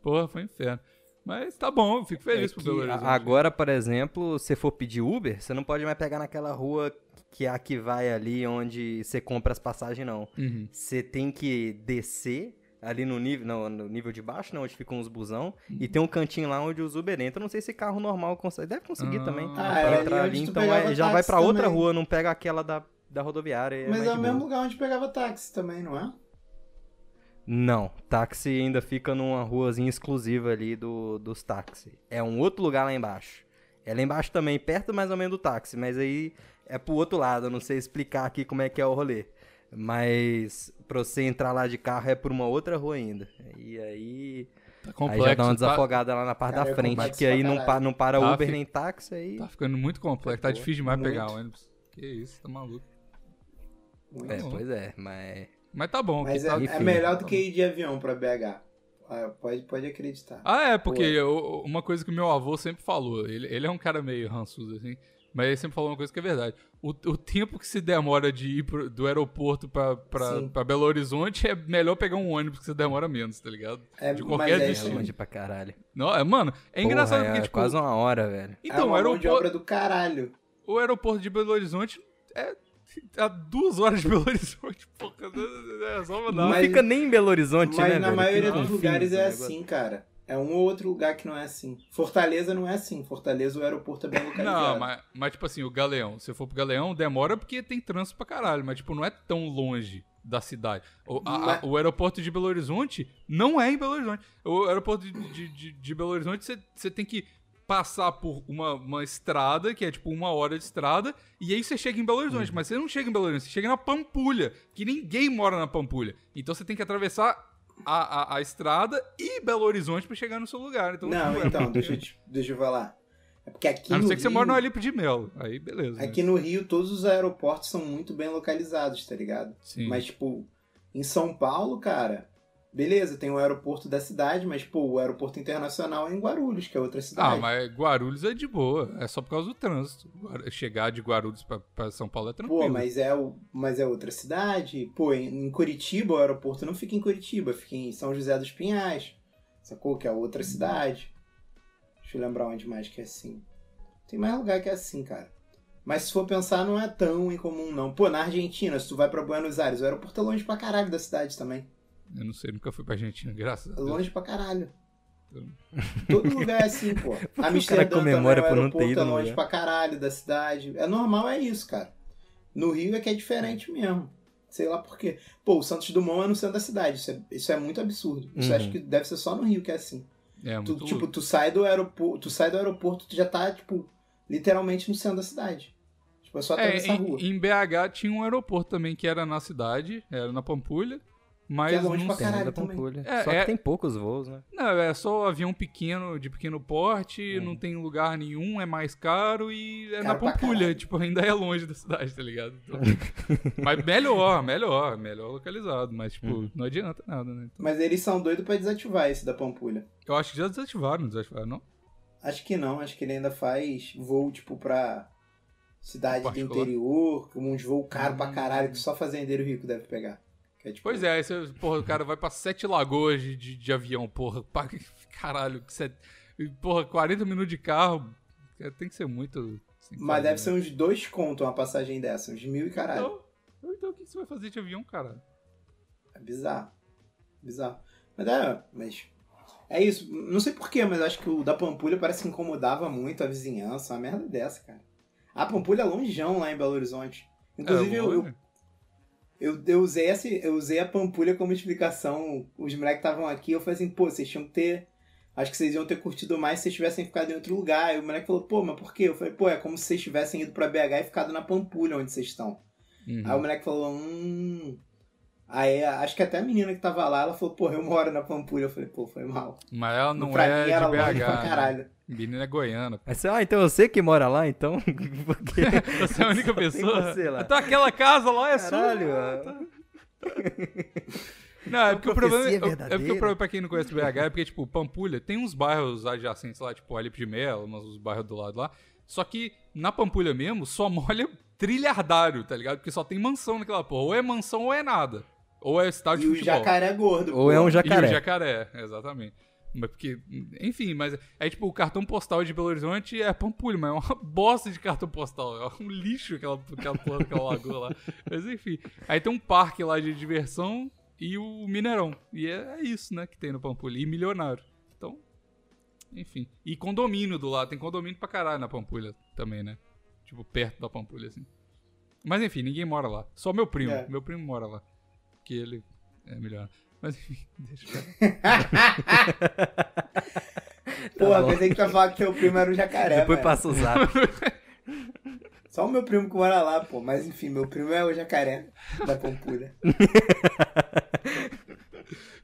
Porra, foi um inferno. Mas tá bom, eu fico É feliz por que Belo Horizonte. agora, por exemplo, se for pedir Uber, você não pode mais pegar naquela rua que é a que vai ali onde você compra as passagens, não. Uhum. Você tem que descer ali no nível, no, no nível de baixo, né, onde ficam os busão, e tem um cantinho lá onde os Uber entram. Eu não sei se carro normal consegue. Deve conseguir Ah. também. Ah, ali entrar ali, então é- já vai pra outra também. rua, não pega aquela da, da rodoviária. Mas mais é de o mesmo lugar onde pegava táxi também, não é? Não, táxi ainda fica numa ruazinha exclusiva ali do, dos táxis. É um outro lugar lá embaixo. É lá embaixo também, perto mais ou menos do táxi, mas aí é pro outro lado, eu não sei explicar aqui como é que é o rolê. Mas pra você entrar lá de carro é por uma outra rua ainda. E aí, Tá aí complexo. já dá uma tá- desafogada lá na parte Cara, da é frente, complexo que aí não, pa, não para Tá, Uber fi- nem táxi, aí... Tá ficando muito complexo. Tá difícil demais Muito. pegar ônibus. Que isso, tá maluco. Muito. É, pois é, mas... Mas tá bom. Mas que é, tá... é enfim, melhor do tá que ir de avião pra BH. Ah, Pode, pode acreditar. Ah, é, porque eu- uma coisa que meu avô sempre falou, ele, ele é um cara meio rançudo, assim, mas ele sempre falou uma coisa que é verdade. O, o tempo que se demora de ir pro- do aeroporto pra, pra, pra Belo Horizonte é melhor pegar um ônibus que você demora menos, tá ligado? É, de qualquer é É isso aí. longe pra caralho. Não, é, mano, é Porra, engraçado é porque, tipo, quase uma hora, velho. é então, o uma mão de aeroporto, obra do caralho. o aeroporto de Belo Horizonte é a duas horas de Belo Horizonte, porra, é. Não Mas- fica nem em Belo Horizonte, Mas né, na velho? maioria dos lugares é negócio. assim, cara. É um ou outro lugar que não é assim. Fortaleza não é assim. Fortaleza, o aeroporto é bem localizado. Não, mas, mas tipo assim, o Galeão, se for pro Galeão, demora porque tem trânsito pra caralho, mas tipo, não é tão longe da cidade. O, a- a- Mas- o aeroporto de Belo Horizonte não é em Belo Horizonte. O aeroporto de, de, de- de Belo Horizonte, você tem que passar por uma, uma estrada, que é tipo uma hora de estrada, e aí você chega em Belo Horizonte. Uhum. Mas você não chega em Belo Horizonte, você chega na Pampulha, que ninguém mora na Pampulha. Então você tem que atravessar a, a, a estrada e Belo Horizonte pra chegar no seu lugar. Então, Não, tipo, é então, deixa eu, te- deixa eu falar. É porque aqui A não ser que você Rio, mora no Alipe de Melo. Aí, beleza. Aqui no Rio, todos os aeroportos são muito bem localizados, tá ligado? Sim. Mas, tipo, em São Paulo, cara, beleza, tem o aeroporto da cidade, mas, pô, o aeroporto internacional é em Guarulhos, que é outra Ah, cidade. mas Guarulhos é de boa. É só por causa do trânsito. Chegar de Guarulhos pra, pra São Paulo é tranquilo. Pô, mas é, o, mas é outra cidade. Pô, em, em Curitiba, o aeroporto não fica em Curitiba, fica em São José dos Pinhais. Sacou? Que é outra cidade. Deixa eu lembrar onde mais que é assim. Tem mais lugar que é assim, cara. Mas se for pensar, não é tão incomum, não. Pô, na Argentina, se tu vai pra Buenos Aires, o aeroporto é longe pra caralho da cidade também. Eu não sei, nunca fui pra Argentina, graças a É Deus. longe pra caralho. Todo lugar é assim, pô. [laughs] cara Amsterdã comemora também, o por não ter ido é longe pra caralho da cidade. É normal, é isso, cara. No Rio é que é diferente mesmo. Sei lá por quê. Pô, o Santos Dumont é no centro da cidade. Isso é, isso é muito absurdo. Isso Uhum. acho que deve ser só no Rio que é assim. É, Tu, muito tipo, tu sai do aeroporto, tu sai do aeroporto, tu já tá, tipo, literalmente no centro da cidade. Tipo, é só É, atravessar a rua. em BH tinha um aeroporto também que era na cidade, era na Pampulha. Mas Que é longe não pra caralho. Pampulha. É, Só é- que tem poucos voos, né? Não, é só avião pequeno, de pequeno porte, Uhum. não tem lugar nenhum, é mais caro e é na Caro pra Pampulha, tipo, ainda é longe da cidade, tá ligado? Então- [laughs] mas melhor, melhor, melhor localizado, mas tipo, Uhum. não adianta nada, né? Então, Mas eles são doidos pra desativar esse da Pampulha. eu acho que já desativaram, não desativaram, não? Acho que não, acho que ele ainda faz voo, tipo, pra cidade do interior, uns voos caros pra Hum. caralho que só fazendeiro rico deve pegar. É, tipo, Pois é, aí você, porra, o cara vai pra Sete Lagoas de, de, de avião, porra, pa- caralho, que set- porra, 40 minutos de carro, é, tem que ser muito... assim, Mas deve ser uns dois conto uma passagem dessa, uns mil e caralho. Então, então o que você vai fazer de avião, cara? É bizarro. Bizarro. Mas é, mas. É isso. Não sei porquê, mas acho que o da Pampulha parece que incomodava muito a vizinhança. Uma merda dessa, cara. A Pampulha é longeão lá em Belo Horizonte. Inclusive, É, eu, eu. Eu, eu usei essa, eu usei a Pampulha como explicação. Os moleques estavam aqui, eu falei assim, pô, vocês tinham que ter. Acho que vocês iam ter curtido mais se vocês tivessem ficado em outro lugar. E o moleque falou, pô, mas por quê? Eu falei, pô, é como se vocês tivessem ido pra BH e ficado na Pampulha onde vocês estão. Uhum. Aí o moleque falou, hum. Aí acho que até a menina que tava lá, ela falou, porra, eu moro na Pampulha. Eu falei, pô, foi mal. Mas ela não pra é mim era de BH. pra né? caralho. Menina é goiana. Aí você, ah, então eu sei que mora lá, então. [laughs] Porque... [laughs] Você é a única [laughs] pessoa. você lá. Então aquela casa lá é Caralho, sua. ah. tá. Não, é porque o problema. É, é porque o problema pra quem não conhece BH é porque, tipo, Pampulha tem uns bairros adjacentes lá, tipo Alipe de Melo, uns os bairros do lado lá. Só que na Pampulha mesmo, só molha trilhardário, tá ligado? Porque só tem mansão naquela porra. Ou é mansão ou é nada. Ou é estádio E de o futebol. jacaré é gordo. Ou é um E o jacaré. jacaré, exatamente. Mas porque, enfim, mas é tipo, o cartão postal de Belo Horizonte é Pampulha, mas é uma bosta de cartão postal. É um lixo aquela, aquela porra daquela lagoa lá. Mas enfim. Aí tem um parque lá de diversão e o Mineirão. E é, é isso, né, que tem no Pampulha. E milionário. Então, enfim. E condomínio do lado. Tem condomínio pra caralho na Pampulha também, né? Tipo, perto da Pampulha, assim. Mas enfim, ninguém mora lá. Só meu primo. É. Meu primo mora lá. Que ele é milionário. Mas enfim, [laughs] deixa eu... Porra, [laughs] bom. pensei que tu ia falar que teu primo era um jacaré, Depois velho. passa o zap. [laughs] Só o meu primo que mora lá, pô. Mas enfim, meu primo é o jacaré da Pampulha.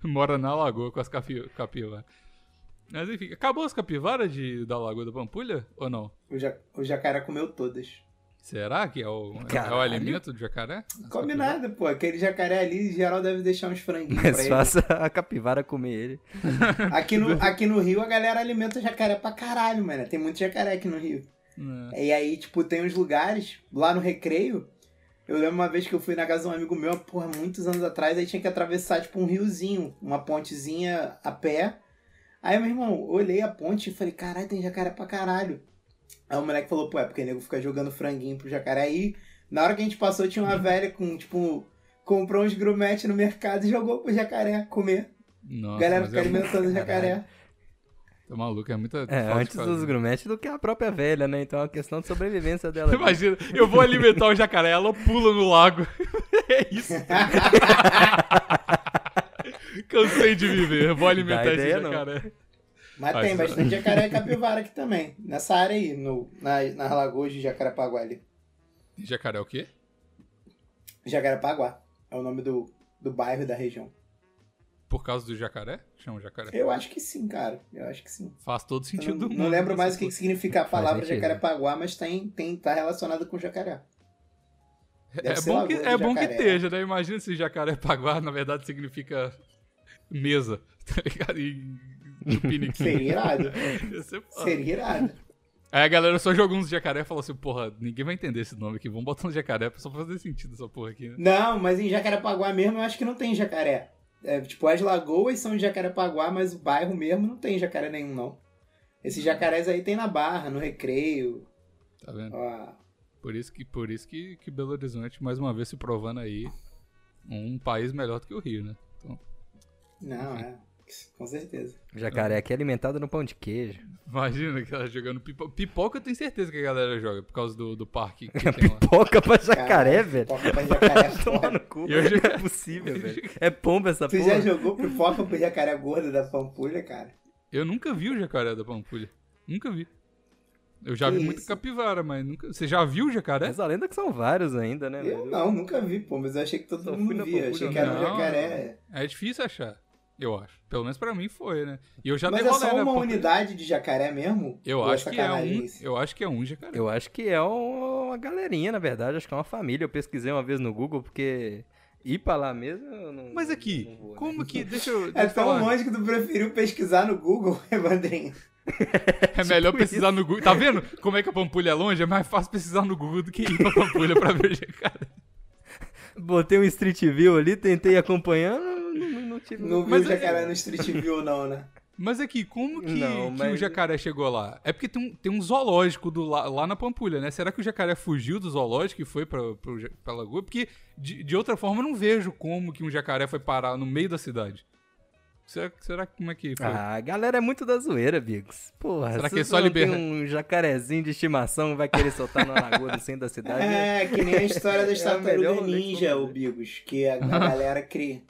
Mora na lagoa com as capi capivaras. Mas enfim, acabou as capivaras de, da Lagoa da Pampulha? Ou não? O, ja- o jacaré comeu todas. Será que é o, é o alimento do jacaré? Come nada, pô. Aquele jacaré ali, em geral, deve deixar uns franguinhos Mas pra ele. faça a capivara comer ele. [laughs] Aqui no, aqui no Rio, a galera alimenta jacaré pra caralho, mano. Tem muito jacaré aqui no Rio. É. E aí, tipo, tem uns lugares, lá no Recreio, eu lembro uma vez que eu fui na casa de um amigo meu, porra, muitos anos atrás, aí tinha que atravessar, tipo, um riozinho, uma pontezinha a pé. Aí, meu irmão, eu olhei a ponte e falei, caralho, tem jacaré pra caralho. Aí o moleque falou, pô, é porque o nego fica jogando franguinho pro jacaré aí. Na hora que a gente passou, tinha uma velha com, tipo, comprou uns grumetes no mercado e jogou pro jacaré comer. Nossa, a galera fica é, alimentando o jacaré. tá maluco, é muita É, antes dos grumetes do que a própria velha, né? Então é uma questão de sobrevivência dela. Imagina, eu vou alimentar o jacaré, ela pula no lago. [laughs] é isso. [laughs] Cansei de viver, vou alimentar esse ideia, não. Mas tem bastante [laughs] jacaré e capivara aqui também. Nessa área aí, no, na, nas lagoas de Jacarepaguá ali. Jacaré é o quê? Jacarepaguá é o nome do, do bairro e da região. Por causa do jacaré? Chama jacaré. Eu acho que sim, cara. Eu acho que sim. Faz todo sentido não, do mundo. não lembro mais o que, que significa a palavra. Jacarepaguá, mas tem, tem, tá relacionado com jacaré. É Deve ser bom, que, é bom que esteja, né? Imagina se jacaré paguá, na verdade, significa mesa, [laughs] tá ligado? Em Tupiniquim. Seria irado. [laughs] Seria irado. Aí a galera só jogou uns jacaré e falou assim, porra, ninguém vai entender esse nome aqui, vamos botar um jacaré pra só fazer sentido essa porra aqui, né? Não, mas em Jacarepaguá mesmo eu acho que não tem jacaré. É, tipo, as lagoas são de Jacarepaguá, mas o bairro mesmo não tem jacaré nenhum, não. Esses jacarés aí tem na Barra, no Recreio. Tá vendo? Ó, Por isso que, por isso que, que Belo Horizonte, mais uma vez, se provando aí um país melhor do que o Rio, né? Então, Não, é. Com certeza. O jacaré aqui é alimentado no pão de queijo. imagina que ela jogando pipoca. Pipoca eu tenho certeza que a galera joga, por causa do, do parque que [laughs] tem lá. Pipoca pra jacaré, velho. Pipoca pra jacaré é [laughs] Toma foda. no cu. Eu já- é possível, velho. É pomba essa Tu porra. já jogou pipoca pro jacaré gordo da Pampulha, cara? Eu nunca vi o jacaré da Pampulha. Nunca vi. Eu já Que vi muito isso? capivara, mas nunca. Você já viu o jacaré? Mas a lenda é que são vários ainda, né? Eu velho? não, nunca vi, pô, mas eu achei que todo Só mundo via. Pampulha, Achei que era um não. jacaré. É difícil achar, eu acho. Pelo menos pra mim foi, né? E eu já Mas é só né? uma Pampulha. unidade de jacaré mesmo? Eu Ou acho que é sacanagem um. isso? Eu acho que é um jacaré. Eu acho que é um- uma galerinha, na verdade. Acho que é uma família. Eu pesquisei uma vez no Google, porque ir pra lá mesmo eu não. Mas aqui, não vou, né? como que. Deixa eu. É [laughs] deixa eu tão falar. longe que tu preferiu pesquisar no Google, [laughs] Evandrinho. [laughs] É melhor Tipo pesquisar no Google. Tá vendo como é que a Pampulha é longe? É mais fácil pesquisar no Google do que ir pra Pampulha pra ver o jacaré. Botei um Street View ali, tentei acompanhar, não, tive. Não viu Mas o é- jacaré no Street View, não, né? Mas aqui, como que, Não, que mas- o jacaré chegou lá? É porque tem um, tem um zoológico do, lá, lá na Pampulha, né? Será que o jacaré fugiu do zoológico e foi pra, pro, ja- pra lagoa? Porque, de, de outra forma, eu não vejo como que um jacaré foi parar no meio da cidade. Será, será que como é que foi? Ah, a galera é muito da zoeira, Bigos. Porra, Será se que é você só tem um jacarezinho de estimação vai querer soltar na lagoa do centro da cidade? É, que nem a história da É o melhor tartaruga rolê que ninja, o. Bigos. Que a, a galera cri,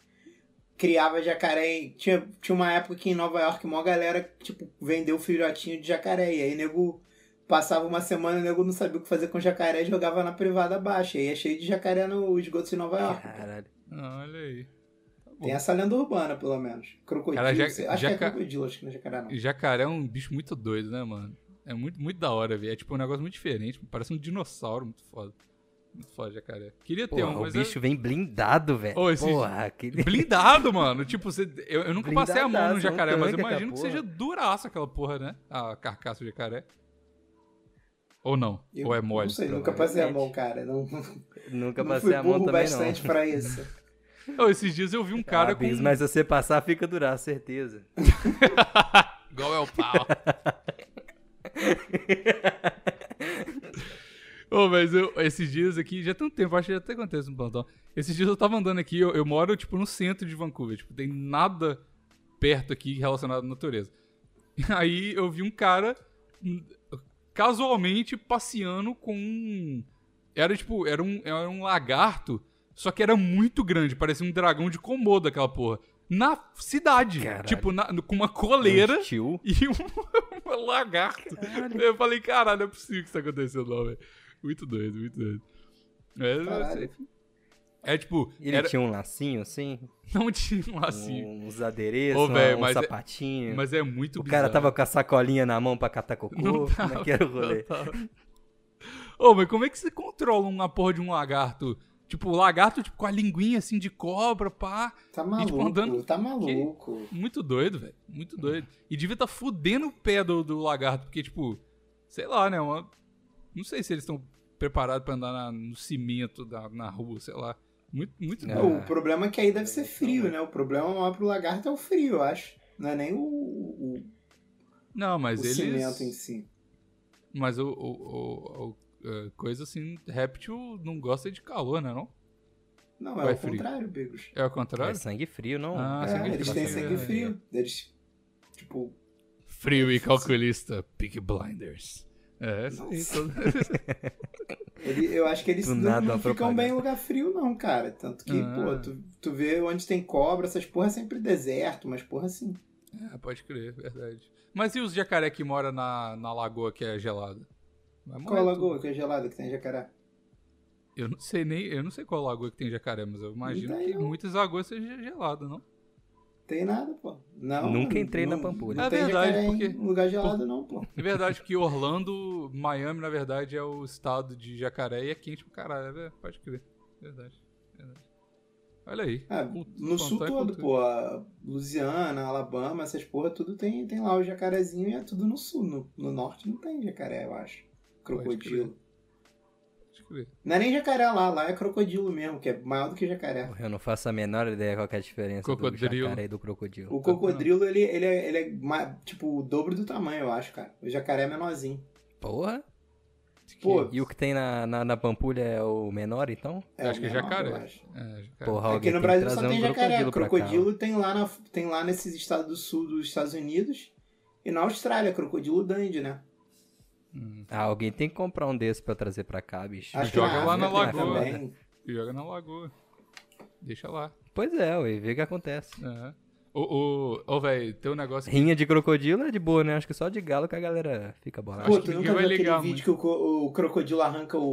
criava jacaré. Tinha, tinha uma época que em Nova York, uma galera, tipo, vendeu filhotinho de jacaré. E aí, nego, passava uma semana, o nego não sabia o que fazer com jacaré e jogava na privada baixa. E aí é cheio de jacaré no esgoto de Nova York. Caralho. Ah, olha aí. Tem essa lenda urbana, pelo menos. Crocodilo. Cara, sei- acho já que é crocodilo, acho que não é jacaré, não. E jacaré é um bicho muito doido, né, mano? É muito, muito da hora, velho. É tipo um negócio muito diferente. Parece um dinossauro, muito foda. Muito foda, jacaré. Queria ter Porra, um, o mas bicho vem blindado, velho. Esse- Porra, aquele... [laughs] blindado, mano. Tipo, você, eu, eu nunca passei a mão no é jacaré, mas eu imagino que seja duraça aquela porra, né? A carcaça do jacaré. Ou não? Eu Ou é mole? Não sei, nunca passei a mão, cara. Não, Nunca não passei a mão também, bastante não. pra isso. Ô, esses dias eu vi um cara Ah, com. Mas se você passar, fica durar, certeza. [laughs] Igual é o pau. [laughs] [laughs] Ô, mas eu, esses dias aqui, já tem um tempo, acho que já até acontece no plantão. Esses dias eu tava andando aqui, eu, eu moro, tipo, no centro de Vancouver. Tipo, tem nada perto aqui relacionado à natureza. [laughs] Aí eu vi um cara hum, casualmente passeando com um... Era, tipo, era um, era um lagarto, só que era muito grande, parecia um dragão de Komodo, aquela porra. Na cidade, Caralho. tipo, na- com uma coleira [laughs] e um, um lagarto. Eu falei, caralho, não é possível que isso tá acontecendo, não, velho. [laughs] Muito doido, muito doido. É, é tipo, Ele era- tinha um lacinho assim, [laughs] não tinha um lacinho, uns adereços, Ô, velho, um mas é- sapatinho. mas é muito o cara bizarro. tava com a sacolinha na mão pra catar cocô. Não Como é que era o rolê? Tava. Ô, mas como é que você controla uma porra de um lagarto? Tipo, o lagarto tipo, com a linguinha assim de cobra, pá. Tá E, tipo, maluco, andando- tá maluco. Muito doido, velho. Muito doido. E devia tá fudendo o pé do, do lagarto, porque, tipo, sei lá, né? Uma... Não sei se eles estão preparados pra andar na- no cimento da, na rua, sei lá. Muito, muito É. O problema é que aí deve ser frio, né? O problema maior pro lagarto é o frio, eu acho. Não é nem o, o, Não, mas o eles. cimento em si. Mas o, o, o- o- é, coisa assim, réptil não gosta de calor, né? Não? Não, Ou é é o frio? contrário, Bigos. É o É contrário? sangue frio, não? Ah, É, sangue eles frio. têm É, sangue é. frio. Eles, tipo, Frio e [laughs] calculista, Peak Blinders. É. Nossa. todo- ele, [laughs] eu acho que eles Do não, nada não ficam bem em lugar frio, não, cara. Tanto que, Ah. pô, tu, tu vê onde tem cobra, essas porra é sempre deserto, mas porra assim. É, pode crer, verdade. Mas e os jacaré que moram na, na lagoa que é gelada? Vai Qual lagoa tudo. que é gelada que tem em jacaré? Eu não sei nem, eu não sei qual lagoa que tem jacaré, mas eu imagino que não. muitas lagoas sejam geladas, não? Tem nada, pô. Não. Nunca entrei não, na Pampulha. Não É tem verdade, jacaré porque- em lugar gelado, não, pô. É verdade que Orlando, Miami, na verdade, é o estado de jacaré e é quente pro caralho. É, pode crer. Verdade. verdade. Olha aí. Cultu- no sul é todo, pô. Louisiana, Alabama, essas porra, tudo tem, tem lá o jacarezinho e é tudo no sul. No, no norte não tem jacaré, eu acho. Crocodilo. Crer. Não é nem jacaré lá, lá é crocodilo mesmo, que é maior do que jacaré. Eu não faço a menor ideia qual que é a diferença Crocodilo. do jacaré e do crocodilo. O crocodilo, ele, ele, é, ele é tipo o dobro do tamanho, eu acho, cara. O jacaré é menorzinho. Porra! Pô, E o que tem na, na, na Pampulha é o menor, então? é Eu acho que é jacaré. acho. É, jacaré. Porra, Aqui no Brasil só tem um jacaré. crocodilo. Crocodilo tem lá, na, tem lá nesses estados do sul dos Estados Unidos. E na Austrália, crocodilo dandy, né? Ah, alguém tem que comprar um desses pra trazer pra cá, bicho. Acho Joga que na lá na África tem lagoa. também. Joga na lagoa. Deixa lá. Pois é, ué, vê o que acontece. É. Ô, ô, ô, velho, tem um negócio que Rinha de crocodilo é de boa, né? Acho que só de galo que a galera fica bolada. Pô, Acho tu que nunca viu aquele vídeo muito. que o, o crocodilo arranca o,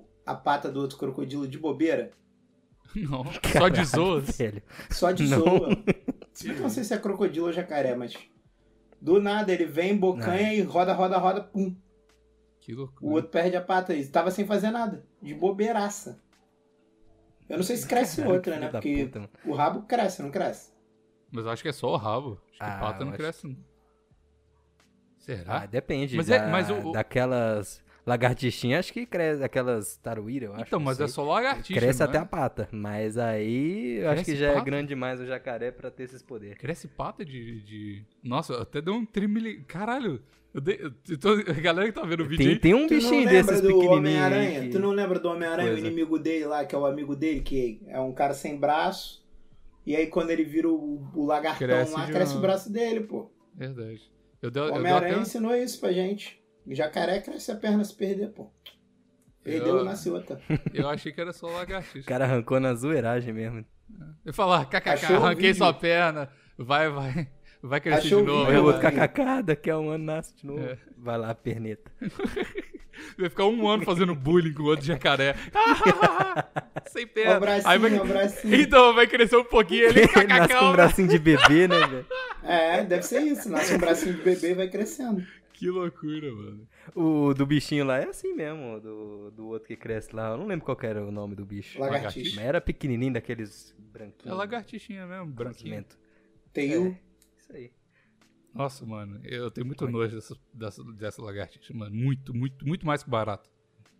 o- a pata do outro crocodilo de bobeira? [laughs] Não, [laughs] só de zoas. Velho. Só de Não. zoa. [laughs] Eu não sei se é crocodilo ou jacaré, mas... Do nada, ele vem, bocanha e roda, roda, roda, pum. Que loucura. O outro perde a pata e tava sem fazer nada. De bobeiraça. Eu não sei se cresce Caralho, outra, né? Porque puta, o rabo cresce, não cresce? Mas eu acho que é só o rabo. Acho que Ah, pata não acho cresce. não. Será? Ah, depende. Mas da, é- mas o- Daquelas lagartixinhas, acho que cresce. Aquelas taruíra, eu acho. então, mas é só lagartixa. Cresce até é? a pata. Mas aí eu acho que já é pata? grande demais o jacaré pra ter esses poderes. Cresce pata de, de... Nossa, até deu um trimili... Caralho. Eu dei... eu tô- A galera que tá vendo o vídeo Tem, aí... tem um bichinho desses. Homem-Aranha? aí que- Tu não lembra do Homem-Aranha, o inimigo dele lá, que é o amigo dele, que é um cara sem braço. E aí quando ele vira o, o lagartão Cresce lá, cresce uma- o braço dele, pô. Verdade. Eu dei, O Homem-Aranha até... ensinou isso pra gente. O jacaré cresce a perna se perder, pô. Perdeu, Eu- nasce outra. [laughs] Eu achei que era só O lagartixa. cara arrancou na zoeiragem mesmo. Eu falar, kkk, o arranquei sua perna. Vai, vai. Vai crescer de novo. Aí vídeo? o vai. outro kkk, daqui a um ano nasce de novo. É. Vai lá, perneta. [laughs] Vai ficar um ano fazendo bullying com o outro jacaré. [laughs] Sem Ó perna. o bracinho, Aí vai... o bracinho. [laughs] Então, vai crescer um pouquinho ele. Nasce com um cacau, bracinho de bebê, né, velho? É, deve ser isso. Nasce um bracinho de bebê e vai crescendo. Que loucura, mano. O do bichinho lá é assim mesmo, do, do outro que cresce lá. Eu não lembro qual era o nome do bicho. Lagartixa. Mas era pequenininho, daqueles É branquinhos. lagartixinha mesmo, branquinho. Teio. É, isso aí. Nossa, mano, eu tenho muito nojo dessa, dessa, dessa lagartixa, mano. Muito, muito, muito mais que barato.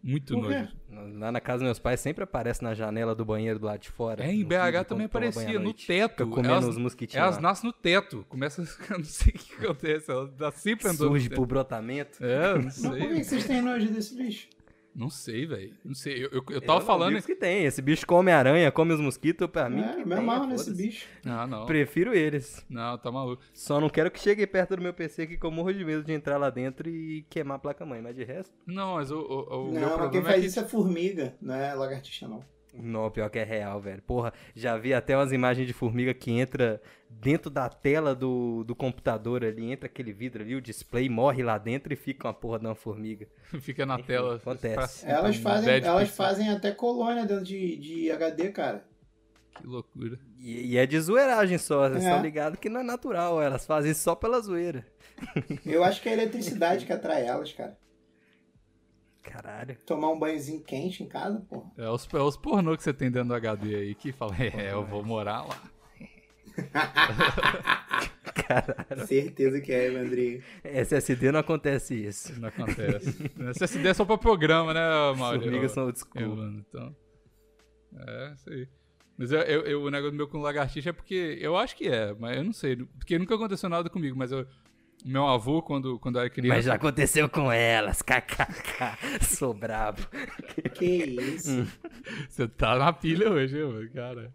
Muito Por quê? nojo. Lá na casa dos meus pais sempre aparece na janela do banheiro do lado de fora. É, em BH também aparecia, no teto. Comendo Elas- os mosquitinhos Elas lá. nascem no teto. Começa. Eu [laughs] não sei o que acontece. Elas sempre andando. Surge por teto. brotamento. É, não Mas por que sei. vocês têm nojo desse bicho? Não sei, velho. Não sei. Eu, eu, eu Eu tava não falando. que tem. Esse bicho come aranha, come os mosquitos, pra mim. É, que me amarro nesse bicho. Ah, não. Prefiro eles. Não, tá maluco. Só não quero que chegue perto do meu PC aqui que eu morro de medo de entrar lá dentro e queimar a placa-mãe. Mas de resto, Não, mas o, o, o meu Não, mas quem é faz que. isso é formiga, não é lagartixa, não. Não, pior que é real, velho. Porra, já vi até umas imagens de formiga que entra dentro da tela do, do computador ali, entra aquele vidro ali, o display morre lá dentro e fica uma porra de uma formiga. [laughs] Fica na Enfim, tela. acontece. Elas um fazem, elas fazem até colônia dentro de, de HD, cara. Que loucura. E, e é de zoeiragem só, vocês É. estão ligados que não é natural, elas fazem isso só pela zoeira. Eu acho que é a eletricidade que atrai elas, cara. Caralho. Tomar um banhozinho quente em casa, porra. É os, é os pornô que você tem dentro do HD aí que fala, é, eu vou morar lá. [laughs] Certeza que é, Evandrinho. SSD não acontece isso. Não acontece. [laughs] SSD é só pra programa, né, Mauro? Formigas são old school. então. É, isso aí. Mas eu, eu- eu- o negócio meu com lagartixa é porque. Eu acho que é, mas eu não sei. Porque nunca aconteceu nada comigo, mas eu. Meu avô, quando, quando eu era criança. Mas já aconteceu com elas, kkk. Sou brabo. Que isso? Você tá na pilha hoje, mano, cara.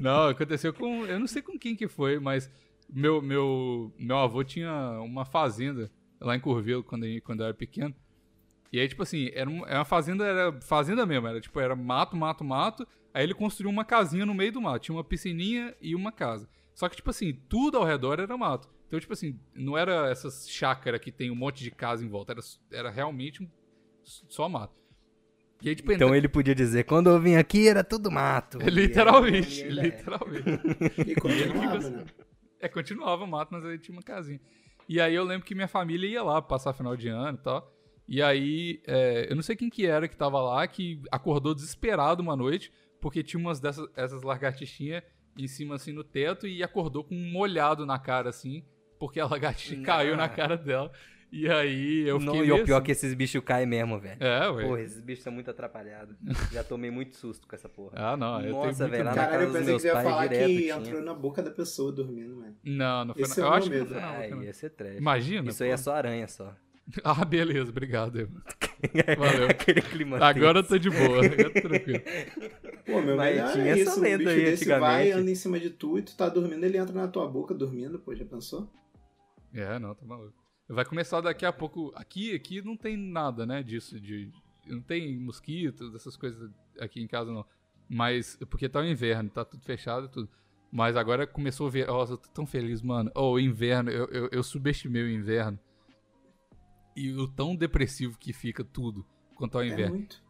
não, aconteceu com. Eu não sei com quem que foi, mas meu, meu, meu avô tinha uma fazenda lá em Curvelo quando, eu- quando eu era pequeno. E aí, tipo assim, era uma, era uma fazenda, era fazenda mesmo, era tipo, era mato, mato, mato. Aí ele construiu uma casinha no meio do mato. Tinha uma piscininha e uma casa. Só que, tipo assim, tudo ao redor era mato. Então, tipo assim, não era essas chácaras que tem um monte de casa em volta. Era, era realmente um- só mato. E aí, tipo, Então ele podia dizer, quando eu vim aqui era tudo mato. [laughs] Literalmente, E ainda é. literalmente. E continuava, né? É, continuava mato, mas aí tinha uma casinha. E aí eu lembro que minha família ia lá passar final de ano e tal. E aí, é, eu não sei quem que era que tava lá, que acordou desesperado uma noite, porque tinha umas dessas essas lagartixinhas em cima, assim, no teto, e acordou com um molhado na cara, assim, porque a lagartixa Não. caiu na cara dela. E aí eu Não, fiquei e o pior é assim. que esses bichos caem mesmo, velho. É, ué. Porra, esses bichos são muito atrapalhados. [laughs] Já tomei muito susto com essa porra. Ah, não, eu Nossa, tenho muito velho, lá na Caralho, eu pensei que você ia falar direto que tinha. entrou na boca da pessoa dormindo, mano. Não, não foi Esse na... é o Eu acho que não medo. foi na boca, Aí, não. ia ser trash. Imagina. Isso aí é pô. só aranha só. [laughs] Ah, beleza, obrigado. [laughs] Valeu. Aquele clima Agora eu tô de boa, agora tô tranquilo. Pô, meu Mas melhor tinha é essa isso, um lenda bicho aí desse vai, anda em cima de tu e tu tá dormindo, ele entra na tua boca dormindo, pô, já pensou? É, não, tá maluco. Vai começar daqui a pouco. Aqui, aqui não tem nada, né, disso. De, não tem mosquitos, essas coisas aqui em casa, não. Mas, porque tá o inverno, tá tudo fechado e tudo. Mas agora começou o verão. Nossa, eu tô tão feliz, mano. Oh, o inverno, eu, eu, eu subestimei o inverno. E o tão depressivo que fica tudo quanto ao É inverno. muito.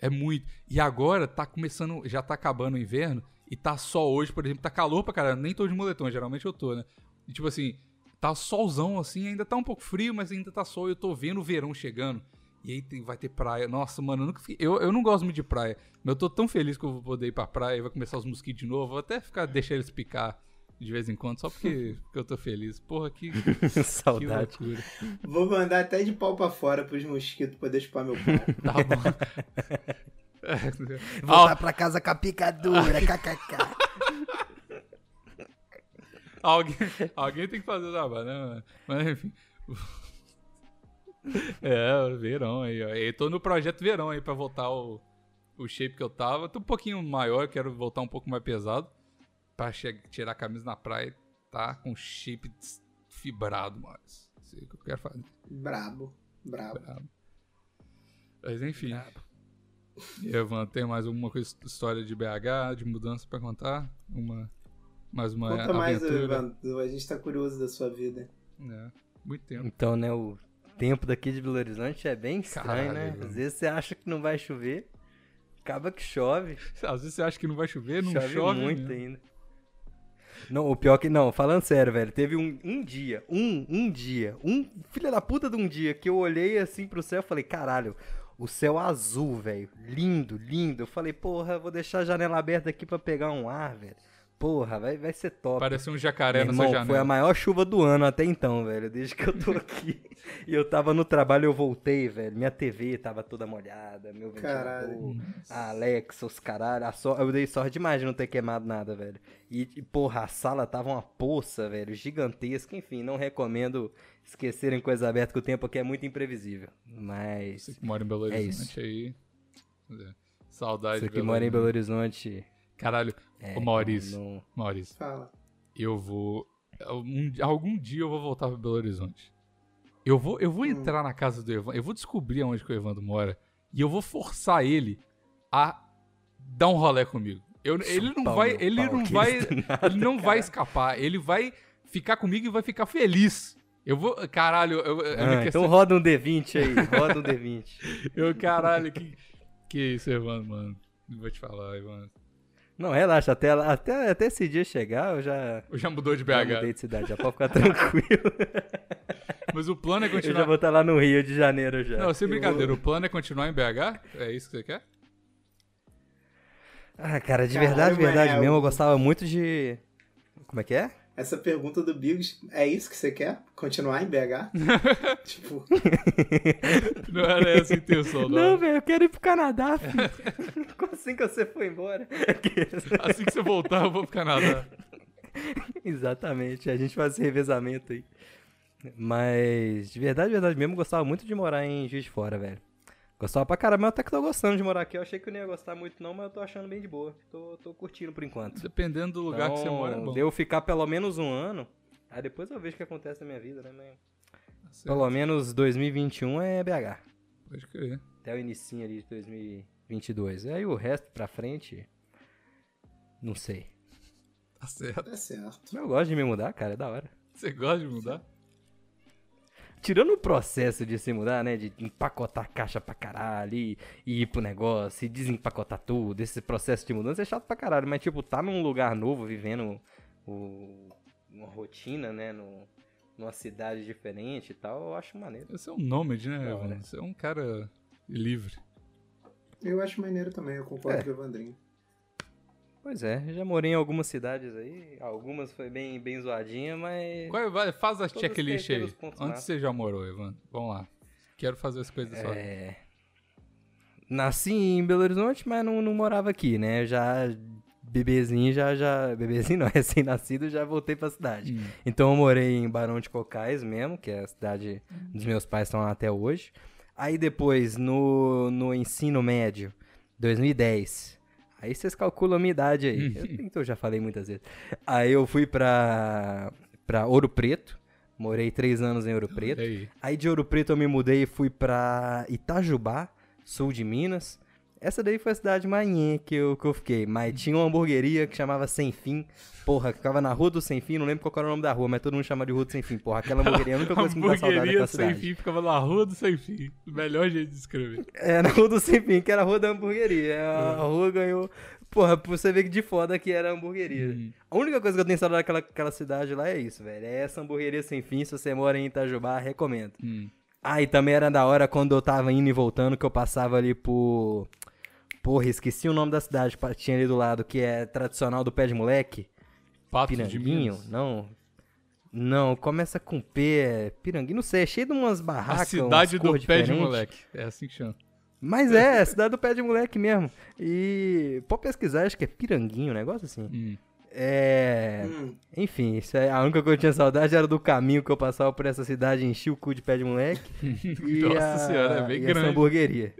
É muito. E agora tá começando, já tá acabando o inverno e tá só hoje, por exemplo, tá calor pra caralho. Nem tô de moletom, geralmente eu tô, né? E tipo assim, tá solzão assim, ainda tá um pouco frio, mas ainda tá sol e eu tô vendo o verão chegando. E aí tem- vai ter praia. Nossa, mano, eu, nunca fiquei- eu, eu não gosto muito de praia, mas eu tô tão feliz que eu vou poder ir pra praia e vai começar os mosquitos de novo. Vou até ficar, deixar eles picar de vez em quando, só porque, [laughs] porque eu tô feliz. Porra, que, [laughs] que Saudade. loucura. Vou mandar até de pau pra fora pros mosquitos poder chupar meu pau. [laughs] Tá bom. Voltar pra casa com a picadura, kkk. Alguém, alguém tem que fazer o trabalho, né? mano? Mas enfim. É, verão aí, ó. Eu tô no projeto verão aí pra voltar o, o shape que eu tava. Tô um pouquinho maior, quero voltar um pouco mais pesado. Pra tirar a camisa na praia, tá? Com shape fibrado, mano. Isso é o que eu quero fazer. Brabo, brabo. Brabo. Mas enfim. E Evan, tem mais alguma coisa, história de BH, de mudança pra contar? Uma, mais uma Conta mais, aventura? Ivan. A gente tá curioso da sua vida. É, muito tempo. Então, né, o tempo daqui de Belo Horizonte é bem estranho, Caralho, né? mano. Às vezes você acha que não vai chover, Acaba que chove. Às vezes você acha que não vai chover, não chove, chove, muito mesmo. ainda. Não, o pior que. Não, falando sério, velho. Teve um, um dia, um, um dia, um filho da puta de um dia que eu olhei assim pro céu e falei, caralho, o céu azul, velho. Lindo, lindo. Eu falei, porra, vou deixar a janela aberta aqui pra pegar um ar, velho. Porra, vai, vai ser top. Parecia um jacaré Meu na sua irmão, janela. foi a maior chuva do ano até então, velho. Desde que eu tô aqui. e eu tava no trabalho, eu voltei, velho. Minha TV tava toda molhada, meu Caralho. ventilador, a Alexa, os caralho. A so... Eu dei sorte demais de não ter queimado nada, velho. E, e, porra, a sala tava uma poça, velho, gigantesca. Enfim, não recomendo esquecerem coisa aberta, que o tempo aqui é muito imprevisível. Mas. Você que mora em Belo É Horizonte aí. É. Saudade Você que mora em Belo Horizonte. Caralho, É, ô Maurício, não- Maurício, Fala. eu vou. um- algum dia eu vou voltar pra Belo Horizonte. Eu vou, eu vou Hum. entrar na casa do Evandro, eu vou descobrir onde que o Evandro mora e eu vou forçar ele a dar um rolê comigo. Eu, ele não vai, ele pau, não vai, ele não vai escapar. Ele vai ficar comigo e vai ficar feliz. Eu vou, caralho, eu, a minha Ah, questão- então roda um D20 aí, roda um D20. [laughs] eu caralho, que que isso, Evandro, mano. Não vou te falar, Evandro. Não, relaxa, até, até, até esse dia chegar, eu já, Eu já mudou de já BH. mudei de cidade, já pode ficar [laughs] tranquilo. Mas o plano é Eu já continuar. vou estar lá no Rio de Janeiro já. Não, sem brincadeira, o plano é continuar em BH? É isso que você quer? Ah, cara, de Caralho, verdade, de verdade é mesmo, eu o- gostava muito de... Como é que é? Essa pergunta do Biggs, é isso que você quer? Continuar em BH? [laughs] tipo, Não era essa a intenção, não. Não, velho, eu quero ir pro Canadá, filho. Como [laughs] assim que você foi embora? Assim que você voltar, eu vou pro Canadá. [laughs] Exatamente, a gente faz esse revezamento aí. Mas, de verdade, de verdade mesmo, eu gostava muito de morar em Juiz de Fora, velho. Gostava pra caramba, eu até que tô gostando de morar aqui. Eu achei que eu não ia gostar muito não, mas eu tô achando bem de boa. Tô, tô curtindo por enquanto. Dependendo do lugar que você Então, mora, é bom. De eu ficar pelo menos um ano, aí depois eu vejo o que acontece na minha vida, né? Mas Tá pelo menos 2021 é BH. Pode crer. Até o inicinho ali de 2022. Aí o resto pra frente, não sei. Tá certo. é certo. Eu gosto de me mudar, cara, é da hora. Você gosta de mudar? Tirando o processo de se mudar, né? De empacotar caixa pra caralho e, e ir pro negócio e desempacotar tudo. Esse processo de mudança é chato pra caralho. Mas, tipo, tá num lugar novo, vivendo o- uma rotina, né? No, numa cidade diferente e tal, eu acho maneiro. Você é um nômade, né. Evandro? Você é um cara livre. Eu acho maneiro também, eu concordo É. com o Evandrinho. Pois é, já morei em algumas cidades aí. Algumas foi bem, bem zoadinha, mas. Qual é- vai, faz a Todos checklist aí. Onde massa. você já morou, Evandro? Vamos lá. Quero fazer as coisas só. É. Nasci em Belo Horizonte, mas não, não morava aqui, né? Já. Bebezinho, já. já bebezinho [laughs] não, recém-nascido, já voltei pra cidade. Hum. Então eu morei em Barão de Cocais mesmo, que é a cidade dos meus pais estão lá até hoje. Aí depois, no, no ensino médio, 2010. Aí vocês calculam a minha idade aí. [laughs] Eu, então eu já falei muitas vezes. Aí eu fui pra, pra Ouro Preto. Morei três anos em Ouro Preto. Aí? Aí de Ouro Preto eu me mudei e fui pra Itajubá, sul de Minas. Essa daí foi a cidade mais nhê que eu, que eu fiquei. Mas tinha uma hamburgueria que chamava Sem Fim. Porra, que ficava na Rua do Sem Fim. Não lembro qual era o nome da rua, mas todo mundo chama de Rua do Sem Fim. Porra, aquela hamburgueria é a única coisa que me dá saudade Hamburgueria daquela sem cidade. fim ficava na rua do sem fim. Melhor jeito de escrever. É, na Rua do Sem Fim, que era a Rua da Hamburgueria. A rua ganhou... Porra, pra você ver que de foda que era a hamburgueria. Hum. A única coisa que eu tenho saudade daquela aquela cidade lá é isso, velho. É essa hamburgueria sem fim. Se você mora em Itajubá, recomendo. Hum. Ah, e também era da hora quando eu tava indo e voltando, que eu passava ali por. Porra, esqueci o nome da cidade que tinha ali do lado, que é tradicional do pé de moleque. Pato de Piranguinho? Minas. Não. Não, começa com P, é Piranguinho, não sei, é cheio de umas barracas. A cidade umas do cor pé de moleque. É assim que chama. Mas é, é a cidade do pé de moleque mesmo. E pode pesquisar, acho que é Piranguinho, um negócio assim. Hum. É. Hum, Enfim, isso é, a única coisa que eu tinha saudade era do caminho que eu passava por essa cidade, enchi o cu de pé de moleque. [laughs] e Nossa a, senhora, é bem e grande. essa hamburgueria.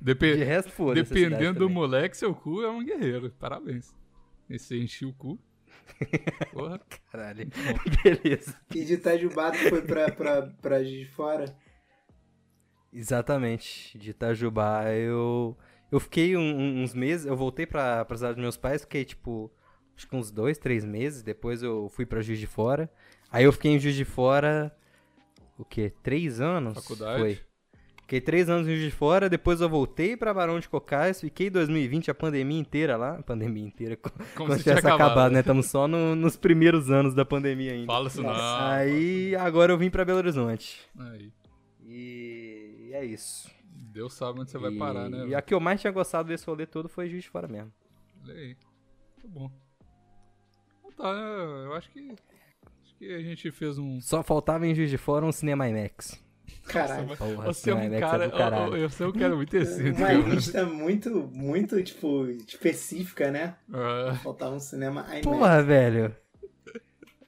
De resto, foda Dependendo do moleque, seu cu é um guerreiro. Parabéns. Esse encheu o cu. [laughs] Porra. Caralho. Beleza. E de Itajubá tu foi pra, pra, pra Juiz de Fora? Exatamente. De Itajubá, eu. Eu fiquei um- uns meses, eu voltei pra, pra cidade dos meus pais, fiquei tipo. Acho que uns dois, três meses. Depois eu fui pra Juiz de Fora. Aí eu fiquei em Juiz de Fora. O quê? Três anos? Faculdade? Foi. Fiquei três anos em Juiz de Fora, depois eu voltei pra Barão de Cocais, fiquei 2020 a pandemia inteira lá. Pandemia inteira, co- [laughs] como, se se tivesse acabado, acabado. né? Estamos só no- nos primeiros anos da pandemia ainda. Fala isso não. Aí, agora eu vim pra Belo Horizonte. Aí. E é isso. Deus sabe onde você vai e... parar, né? E a que eu mais tinha gostado desse rolê todo foi Juiz de Fora mesmo. Olha aí. Tá bom. Então tá, eu acho que. Acho que a gente fez um. Só faltava em Juiz de Fora um Cinema IMAX. Caralho. Porra, Você é um Cinema IMAX cara. caralho. eu, eu sou um cara muito excêntrico. Uma lista muito, muito, tipo, específica, né? Ah, Faltava um cinema IMAX. Porra, velho.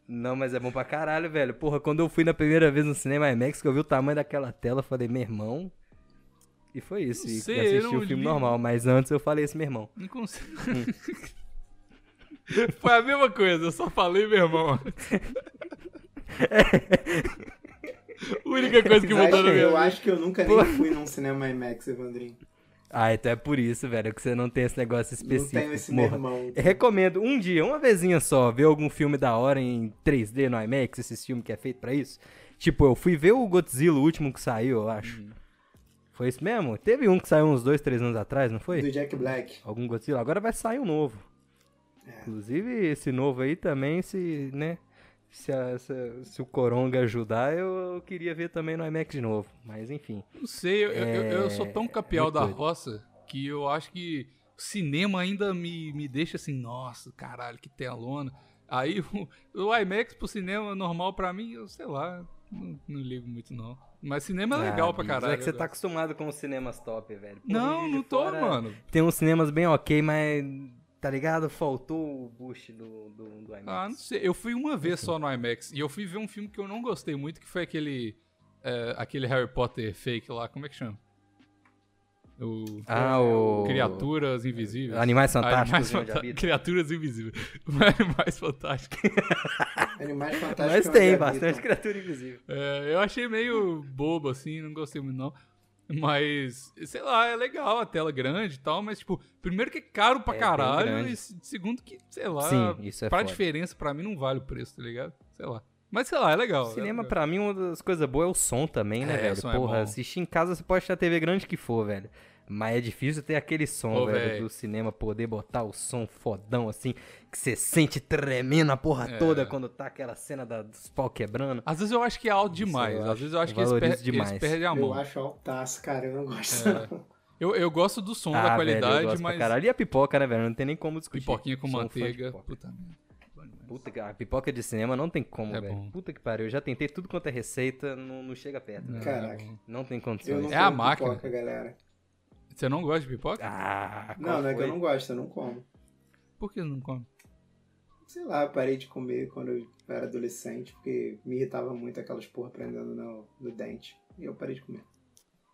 Não, mas é bom pra caralho, velho. Porra, quando eu fui na primeira vez no cinema IMAX, que eu vi o tamanho daquela tela, eu falei, meu irmão. E foi isso. Não E sei, assisti o filme li. normal, mas antes eu falei esse meu irmão. não consigo. Foi a mesma coisa, eu só falei meu irmão. A [laughs] única coisa que mudou na minha eu acho que eu nunca nem fui num cinema IMAX, Evandrinho. Ah, então é por isso, velho, que você não tem esse negócio Não específico. tenho esse meu morra. irmão. Eu recomendo um dia, uma vezinha só, ver algum filme da hora em 3D no IMAX, esses filmes que é feito pra isso. Tipo, eu fui ver o Godzilla, o último que saiu, eu acho. Uhum. Foi isso mesmo? Teve um que saiu uns dois, três anos atrás, não foi? Do Jack Black. Algum Godzilla. Agora vai sair um novo. É. Inclusive, esse novo aí também, se, né? Se, a- se- se o Coronga ajudar, eu, eu queria ver também no IMAX de novo. Mas enfim. Não sei, eu, eu, eu sou tão capial muito da doido. roça que eu acho que o cinema ainda me, me deixa assim, nossa, caralho, que telona. Aí [laughs] o, o IMAX pro cinema normal pra mim, eu sei lá, não, não ligo muito não. Mas cinema é legal Ah, pra Bigos, caralho. É que você tá acostumado com os cinemas top, velho. Pô, Não, não tô, Fora mano. Tem uns cinemas bem ok, mas, tá ligado? Faltou o boost do, do, do IMAX. Ah, não sei. Eu fui uma vez só no IMAX e eu fui ver um filme que eu não gostei muito, que foi aquele. é, aquele Harry Potter fake lá, como é que chama? O. Ah, o... Criaturas Invisíveis. Animais Fantásticos. Animais onde Fanta-. Criaturas Invisíveis. [laughs] Animais Fantásticos. Animais Fantásticos. Mas onde tem bastante criatura invisível. É, eu achei meio bobo, assim, não gostei muito, não. Mas, sei lá, é legal a tela grande e tal, mas, tipo, primeiro que é caro pra É caralho, e se- segundo que, sei lá, Sim, isso é pra foda. diferença, pra mim não vale o preço, tá ligado? Sei lá. Mas, sei lá, é legal. Cinema, é, pra mim, uma das coisas boas é o som também, né, É, velho? é Porra, bom. assistir em casa você pode ter a TV grande que for, velho. Mas é difícil ter aquele som, Ô, velho, velho. do cinema, poder botar o som fodão, assim, que você sente tremendo a porra É. toda quando tá aquela cena da- dos pau quebrando. Às vezes eu acho que é alto demais. eu Às acho- vezes eu acho eu que eles, per eles demais. perdem a mão. Eu acho altaço, cara. Eu não gosto, É. Eu, eu gosto do som, da ah, velho, qualidade, eu gosto mas. pra caralho. E a pipoca, né, velho? Não tem nem como discutir. Pipoquinha com Sou manteiga. pipoca. Puta merda. Puta que a pipoca de cinema não tem como, É velho. bom. Puta que pariu. Eu já tentei tudo quanto é receita, não, não chega perto. Não, Caraca. Não tem condições. É a máquina. pipoca, galera. Você não gosta de pipoca? Ah, Não, não é que eu não gosto, eu não como. Por que não come? Sei lá, eu parei de comer quando eu era adolescente, porque me irritava muito aquelas porra prendendo no, no dente. E eu parei de comer.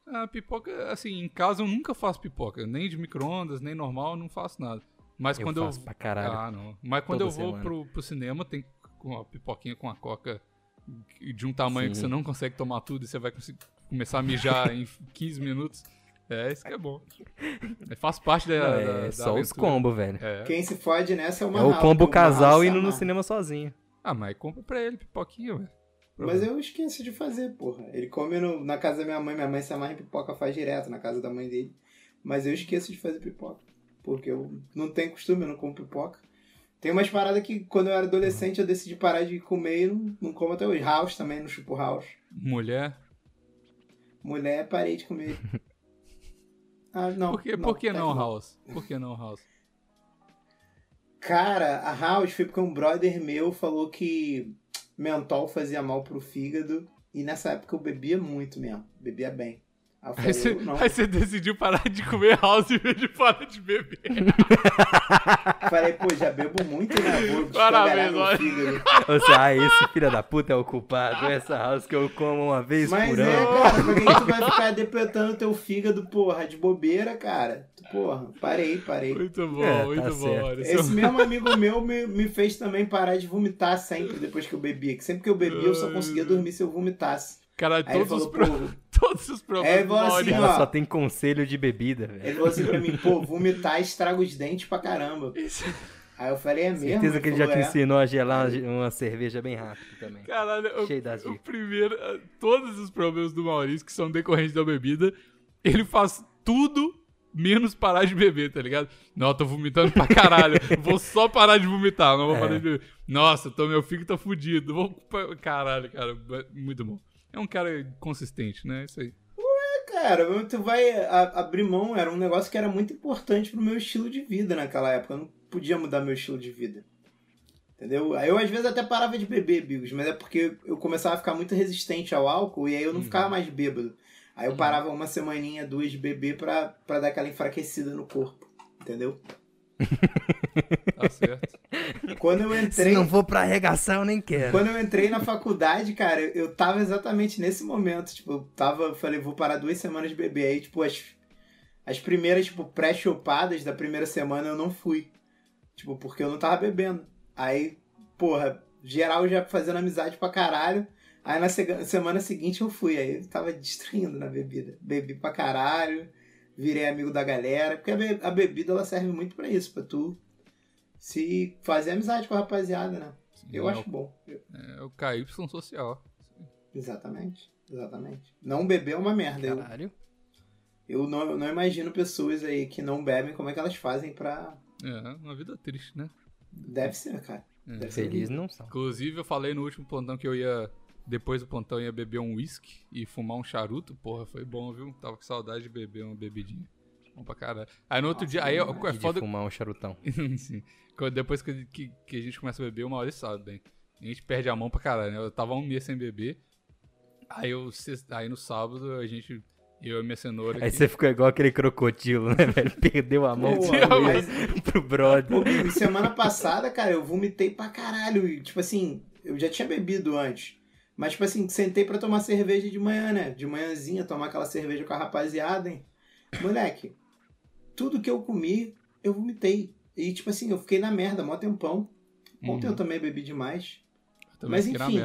A pipoca, assim, em casa eu nunca faço pipoca. Nem de micro-ondas, nem normal, eu não faço nada. Mas Eu quando faço eu. pra caralho. Ah, não. Mas quando Toda eu vou pro, pro cinema, tem com a pipoquinha com a coca de um tamanho que Sim. você não consegue tomar tudo e você vai conseguir começar a mijar em [laughs] 15 minutos. É, isso que é bom. [laughs] É, faz parte da. Não, da- é da só os aventura. combos, velho. É. Quem se fode nessa é uma É o combo casal indo no cinema. sozinho. Ah, mas compra pra ele pipoquinha, velho. Mas eu esqueço de fazer, porra. Ele come no- na casa da minha mãe, minha mãe se amarra em pipoca, faz direto na casa da mãe dele. Mas eu esqueço de fazer pipoca. Porque eu não tenho costume, eu não como pipoca. Tem umas paradas que quando eu era adolescente eu decidi parar de comer e não, não como até hoje. House também, no chupo house. Mulher. Mulher, parei de comer. [laughs] Ah, não. por que, por que até não, House? Por que não, House? Cara, a House foi porque um brother meu falou que mentol fazia mal pro fígado. E nessa época eu bebia muito mesmo. Bebia bem. Aí você, aí você decidiu parar de comer House em vez de parar de beber. [laughs] Falei, pô, já bebo muito, né? Vou Parabéns, olha. seja, ah, esse filho da puta é o culpado. Essa house que eu como uma vez Mas por é, ano. cara, pra que que tu vai ficar depletando teu fígado, porra, de bobeira, cara? Porra, parei, parei. Muito bom, É, tá muito bom. certo. Olha, Esse seu- mesmo amigo meu me, me fez também parar de vomitar sempre depois que eu bebia. Que sempre que eu bebia eu só conseguia dormir se eu vomitasse. Caralho, Aí todos os, falou, pro... pô, todos os problemas É, do falou assim, ó. só tem conselho de bebida, velho. ele falou assim pra mim, pô, vomitar estraga os dentes pra caramba. Esse, Aí eu falei, é mesmo? Certeza que ele já te "É." ensinou a gelar uma cerveja bem rápido também. Caralho, o, Cheio das o primeiro. eh, Todos os problemas do Maurício que são decorrentes da bebida, ele faz tudo menos parar de beber, tá ligado? Não, eu tô vomitando pra caralho. [laughs] vou só parar de vomitar, não vou É. parar de beber. Nossa, tô, meu fígado tá fudido. Vou... Caralho, cara, muito bom. É um cara consistente, né? Isso aí. Cara, tu vai a- abrir mão, era um negócio que era muito importante pro meu estilo de vida naquela época. Eu não podia mudar meu estilo de vida. Entendeu? Aí eu às vezes até parava de beber, Bigos, mas é porque eu começava a ficar muito resistente ao álcool e aí eu não ficava mais bêbado. Aí eu parava uma semaninha, duas de beber pra, pra dar aquela enfraquecida no corpo. Entendeu? [laughs] Tá certo. Quando eu Se entrei. não for pra arregaçar, eu nem quero. Quando eu entrei na faculdade, cara, eu- tava exatamente nesse momento. Tipo, eu tava, eu falei, vou parar duas semanas de beber. Aí, tipo, as, as primeiras, tipo, pré-chopadas da primeira semana eu não fui. Tipo, porque eu não tava bebendo. Aí, porra, geral já fazendo amizade pra caralho. Aí na semana seguinte eu fui. Aí eu tava destruindo na bebida. Bebi pra caralho, virei amigo da galera. Porque a, be- a bebida ela serve muito pra isso, pra tu se fazer amizade com a rapaziada, né? Eu é, acho bom. Eu- o, é o KY social. Exatamente, exatamente. Não beber é uma merda. Eu, Caralho. eu não, eu não imagino pessoas aí que não bebem, como é que elas fazem pra. É, uma vida triste, né? Deve ser, cara. É. Deve ser Feliz não são. Inclusive, eu falei no último plantão que eu ia. Depois do plantão, ia beber um whisky e fumar um charuto. Porra, foi bom, viu? Tava com saudade de beber uma bebidinha. Bom pra caralho. Aí no outro Nossa, dia. Aí é de foda. fumar um charutão. [laughs] Sim. Depois que, que, que a gente começa a beber, uma hora sabe bem. A gente perde a mão pra caralho, né? Eu tava um mês sem beber. Aí, eu, aí no sábado a gente. Eu e minha cenoura. Aí aqui- você ficou igual aquele crocodilo, né, [laughs] velho? Perdeu a mão Pô, pro, mas- pro brother. Pô, e semana passada, cara, eu vomitei pra caralho. E, tipo assim, eu já tinha bebido antes. Mas, tipo assim, sentei pra tomar cerveja de manhã, né? De manhãzinha, tomar aquela cerveja com a rapaziada, hein? Moleque, tudo que eu comi, eu vomitei. E, tipo assim, eu fiquei na merda, mó tempão. Ontem Uhum. eu também bebi demais. Também mas enfim.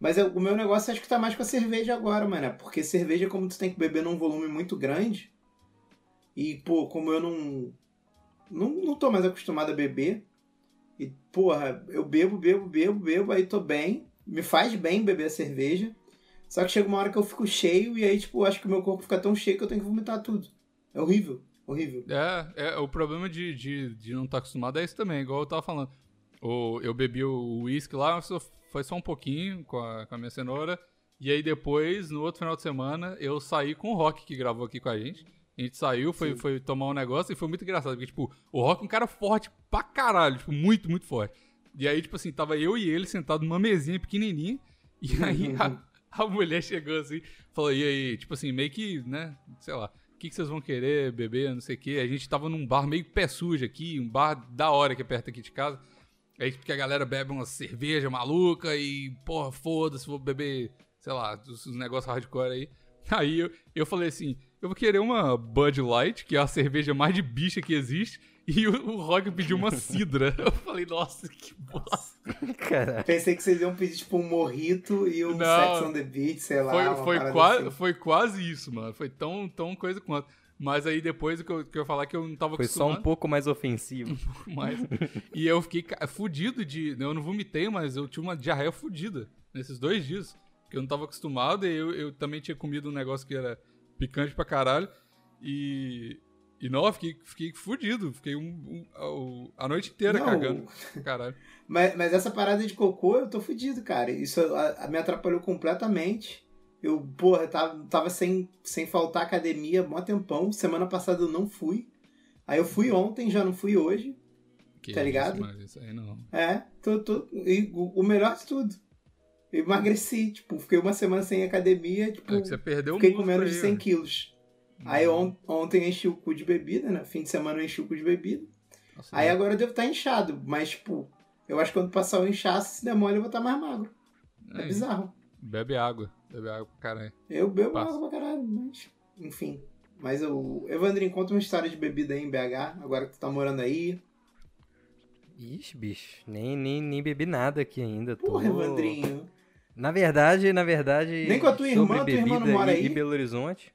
Mas é- o meu negócio acho que tá mais com a cerveja agora, mano. Porque cerveja, como tu tem que beber num volume muito grande. E, pô, como eu não. Não, não tô mais acostumado a beber. E, porra, eu bebo, bebo, bebo, bebo, aí tô bem. Me faz bem beber a cerveja. Só que chega uma hora que eu fico cheio e aí, tipo, acho que o meu corpo fica tão cheio que eu tenho que vomitar tudo. É horrível. Horrível. É, é, o problema de, de, de não estar acostumado é isso também, igual eu tava falando. O, eu bebi o uísque lá, foi só um pouquinho com a, com a minha cenoura. E aí depois, no outro final de semana, eu saí com o Rock, que gravou aqui com a gente. A gente saiu, foi, Sim. foi tomar um negócio e foi muito engraçado. Porque, tipo, o Rock é um cara forte pra caralho, tipo, muito, muito forte. E aí, tipo assim, tava eu e ele sentados numa mesinha pequenininha. E aí a, a mulher chegou assim, falou, e aí, tipo assim, meio que, né, sei lá, o que, que vocês vão querer beber, não sei o quê. A gente tava num bar meio pé sujo aqui, um bar da hora que é perto aqui de casa. Aí, porque a galera bebe uma cerveja maluca e, porra, foda-se, vou beber, sei lá, os, os negócios hardcore aí. [laughs] Aí eu, eu falei assim, eu vou querer uma Bud Light, que é a cerveja mais de bicha que existe, [laughs] e o, o Rock pediu uma cidra. [laughs] Eu falei, nossa, que bosta. Caralho. Pensei que vocês iam pedir, tipo, um morrito e um Não. Sex on the Beach, sei lá. Foi, foi, qua- assim. foi quase isso, mano. Foi tão, tão coisa quanto. Mas aí depois o que eu, que eu ia falar que eu não tava Foi só um pouco mais ofensivo. [laughs] mais. e eu fiquei fudido de. Eu não vomitei, mas eu tinha uma diarreia fudida nesses dois dias. Porque eu não tava acostumado e eu, eu também tinha comido um negócio que era picante pra caralho. E. E não, eu fiquei, fiquei fudido. Fiquei um, um- a, noite inteira Não, cagando. [laughs] Caralho. Mas, mas essa parada de cocô, eu tô fudido, cara. Isso a- a- me atrapalhou completamente. Eu, porra, tava, tava sem, sem faltar academia mó tempão. Semana passada eu não fui. Aí eu fui ontem, já não fui hoje. Que Tá ligado? Isso, aí não. É, tô, tô, e o, o melhor de tudo. Eu emagreci, tipo, fiquei uma semana sem academia, tipo, É que você perdeu fiquei com menos de aí, 100 ó. quilos. Aí on- ontem enchi o cu de bebida, né? Fim de semana eu enchi o cu de bebida. Nossa, Aí agora eu devo estar inchado, mas, tipo, eu acho que quando passar o inchaço, se der mole, eu vou estar mais magro. É aí, bizarro. Bebe água. Bebe água pra caralho. Eu bebo Passa. água pra caralho, mas. Enfim. Mas o. Evandrinho, conta uma história de bebida aí em BH, agora que tu tá morando aí. Ixi, bicho. Nem, nem, nem bebi nada aqui ainda. Tô... Porra, Evandrinho. Na verdade, na verdade. Nem com a tua irmã, tua irmã não mora aí? E Belo Horizonte.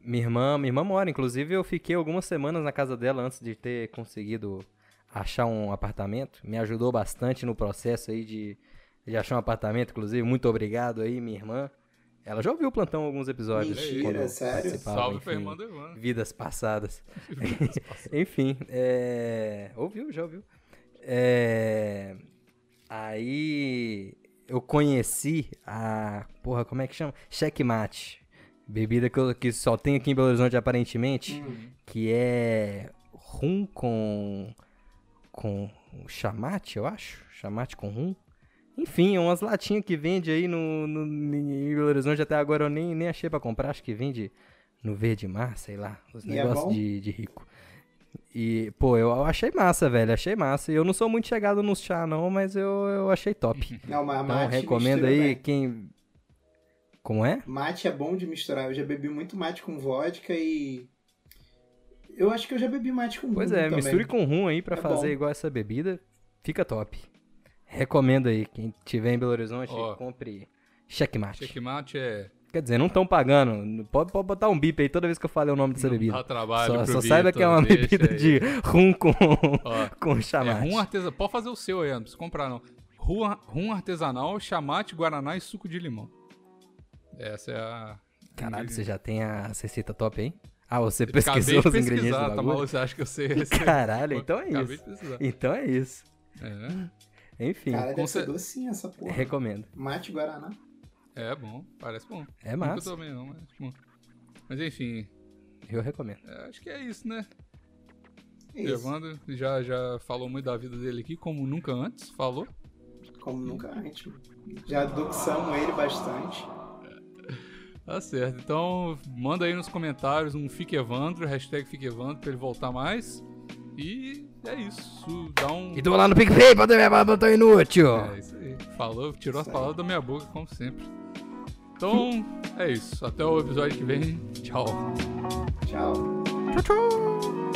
Minha irmã, minha irmã mora. Inclusive, eu fiquei algumas semanas na casa dela antes de ter conseguido achar um apartamento. Me ajudou bastante no processo aí de, de achar um apartamento, inclusive. Muito obrigado aí, minha irmã. Ela já ouviu o plantão alguns episódios. Mentira, quando eu sério? Salve pra enfim, irmã do Ivan. Vidas passadas. [laughs] [laughs] Enfim, é... ouviu, já ouviu. É... Aí eu conheci a. Porra, como é que chama? Checkmate. Bebida que, eu- que só tem aqui em Belo Horizonte aparentemente. Que é rum com. com chamate, eu acho. Chamate com rum. Enfim, é umas latinhas que vende aí no, no, em Belo Horizonte. Até agora eu nem, nem achei pra comprar. Acho que vende no Verde Mar, sei lá. Os E é negócios bom? de, de rico. E, pô, eu achei massa, velho. Achei massa. E eu não sou muito chegado nos chá, não, mas eu, eu achei top. [laughs] Não, mas Então, mate recomendo aí bem. quem. Como é? Mate é bom de misturar. Eu já bebi muito mate com vodka e. Eu acho que eu já bebi mate com Pois rum é, também. misture com rum aí pra É fazer bom. igual essa bebida. Fica top. Recomendo aí. Quem tiver em Belo Horizonte, Ó. compre checkmate. Checkmate é. Quer dizer, não estão pagando. Pode, pode botar um bip aí toda vez que eu falei o nome dessa bebida. Dá trabalho Só, pro só saiba que é uma bebida aí. de rum com, Ó, [laughs] com É chamate. rum artesanal. Pode fazer o seu aí, não precisa comprar não. Rum, rum artesanal, chamate, guaraná e suco de limão. Essa é a. Caralho, você já tem a receita top aí? Ah, você pesquisou os ingredientes do tá bagulho? maluco? Você acha que eu sei? [laughs] Caralho, então é Acabei isso. Então é isso. É, Enfim, Cara, deve Com ser essa porra. recomendo. Mate Guaraná. é bom, parece bom. É Nunca massa. tomei não, mas bom. Mas enfim, Eu recomendo. é, acho que é isso, né? É isso. Evandro já, já falou muito da vida dele aqui, como nunca antes falou. Como nunca antes. Já doxamos ele bastante. Tá certo. Então, manda aí nos comentários um Fique Evandro, hashtag Fique Evandro, pra ele voltar mais. E é isso. Dá um. E tô lá no PicPay pra ver meu botão inútil. É isso aí. Falou, tirou as palavras da minha boca, como sempre. Então, é isso. Até o episódio que vem. Tchau. Tchau. Tchau, tchau.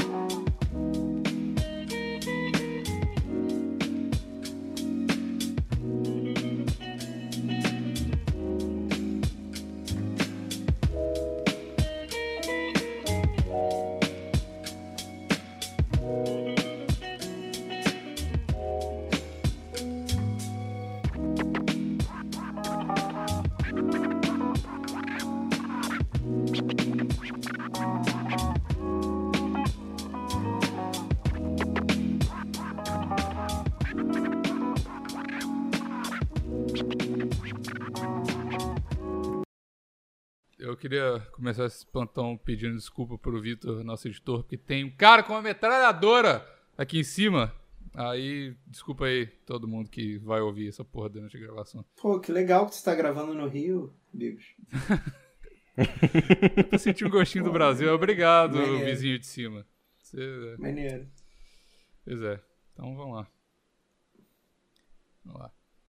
Começar esse plantão pedindo desculpa pro Vitor, nosso editor, porque tem um cara com uma metralhadora aqui em cima. Aí, desculpa aí todo mundo que vai ouvir essa porra durante a gravação. Pô, que legal que você tá gravando no Rio, Bigos. Eu senti um gostinho do Brasil. Obrigado, Maneiro. vizinho de cima. Você- Maneiro. Pois é. Então vamos lá. Vamos lá.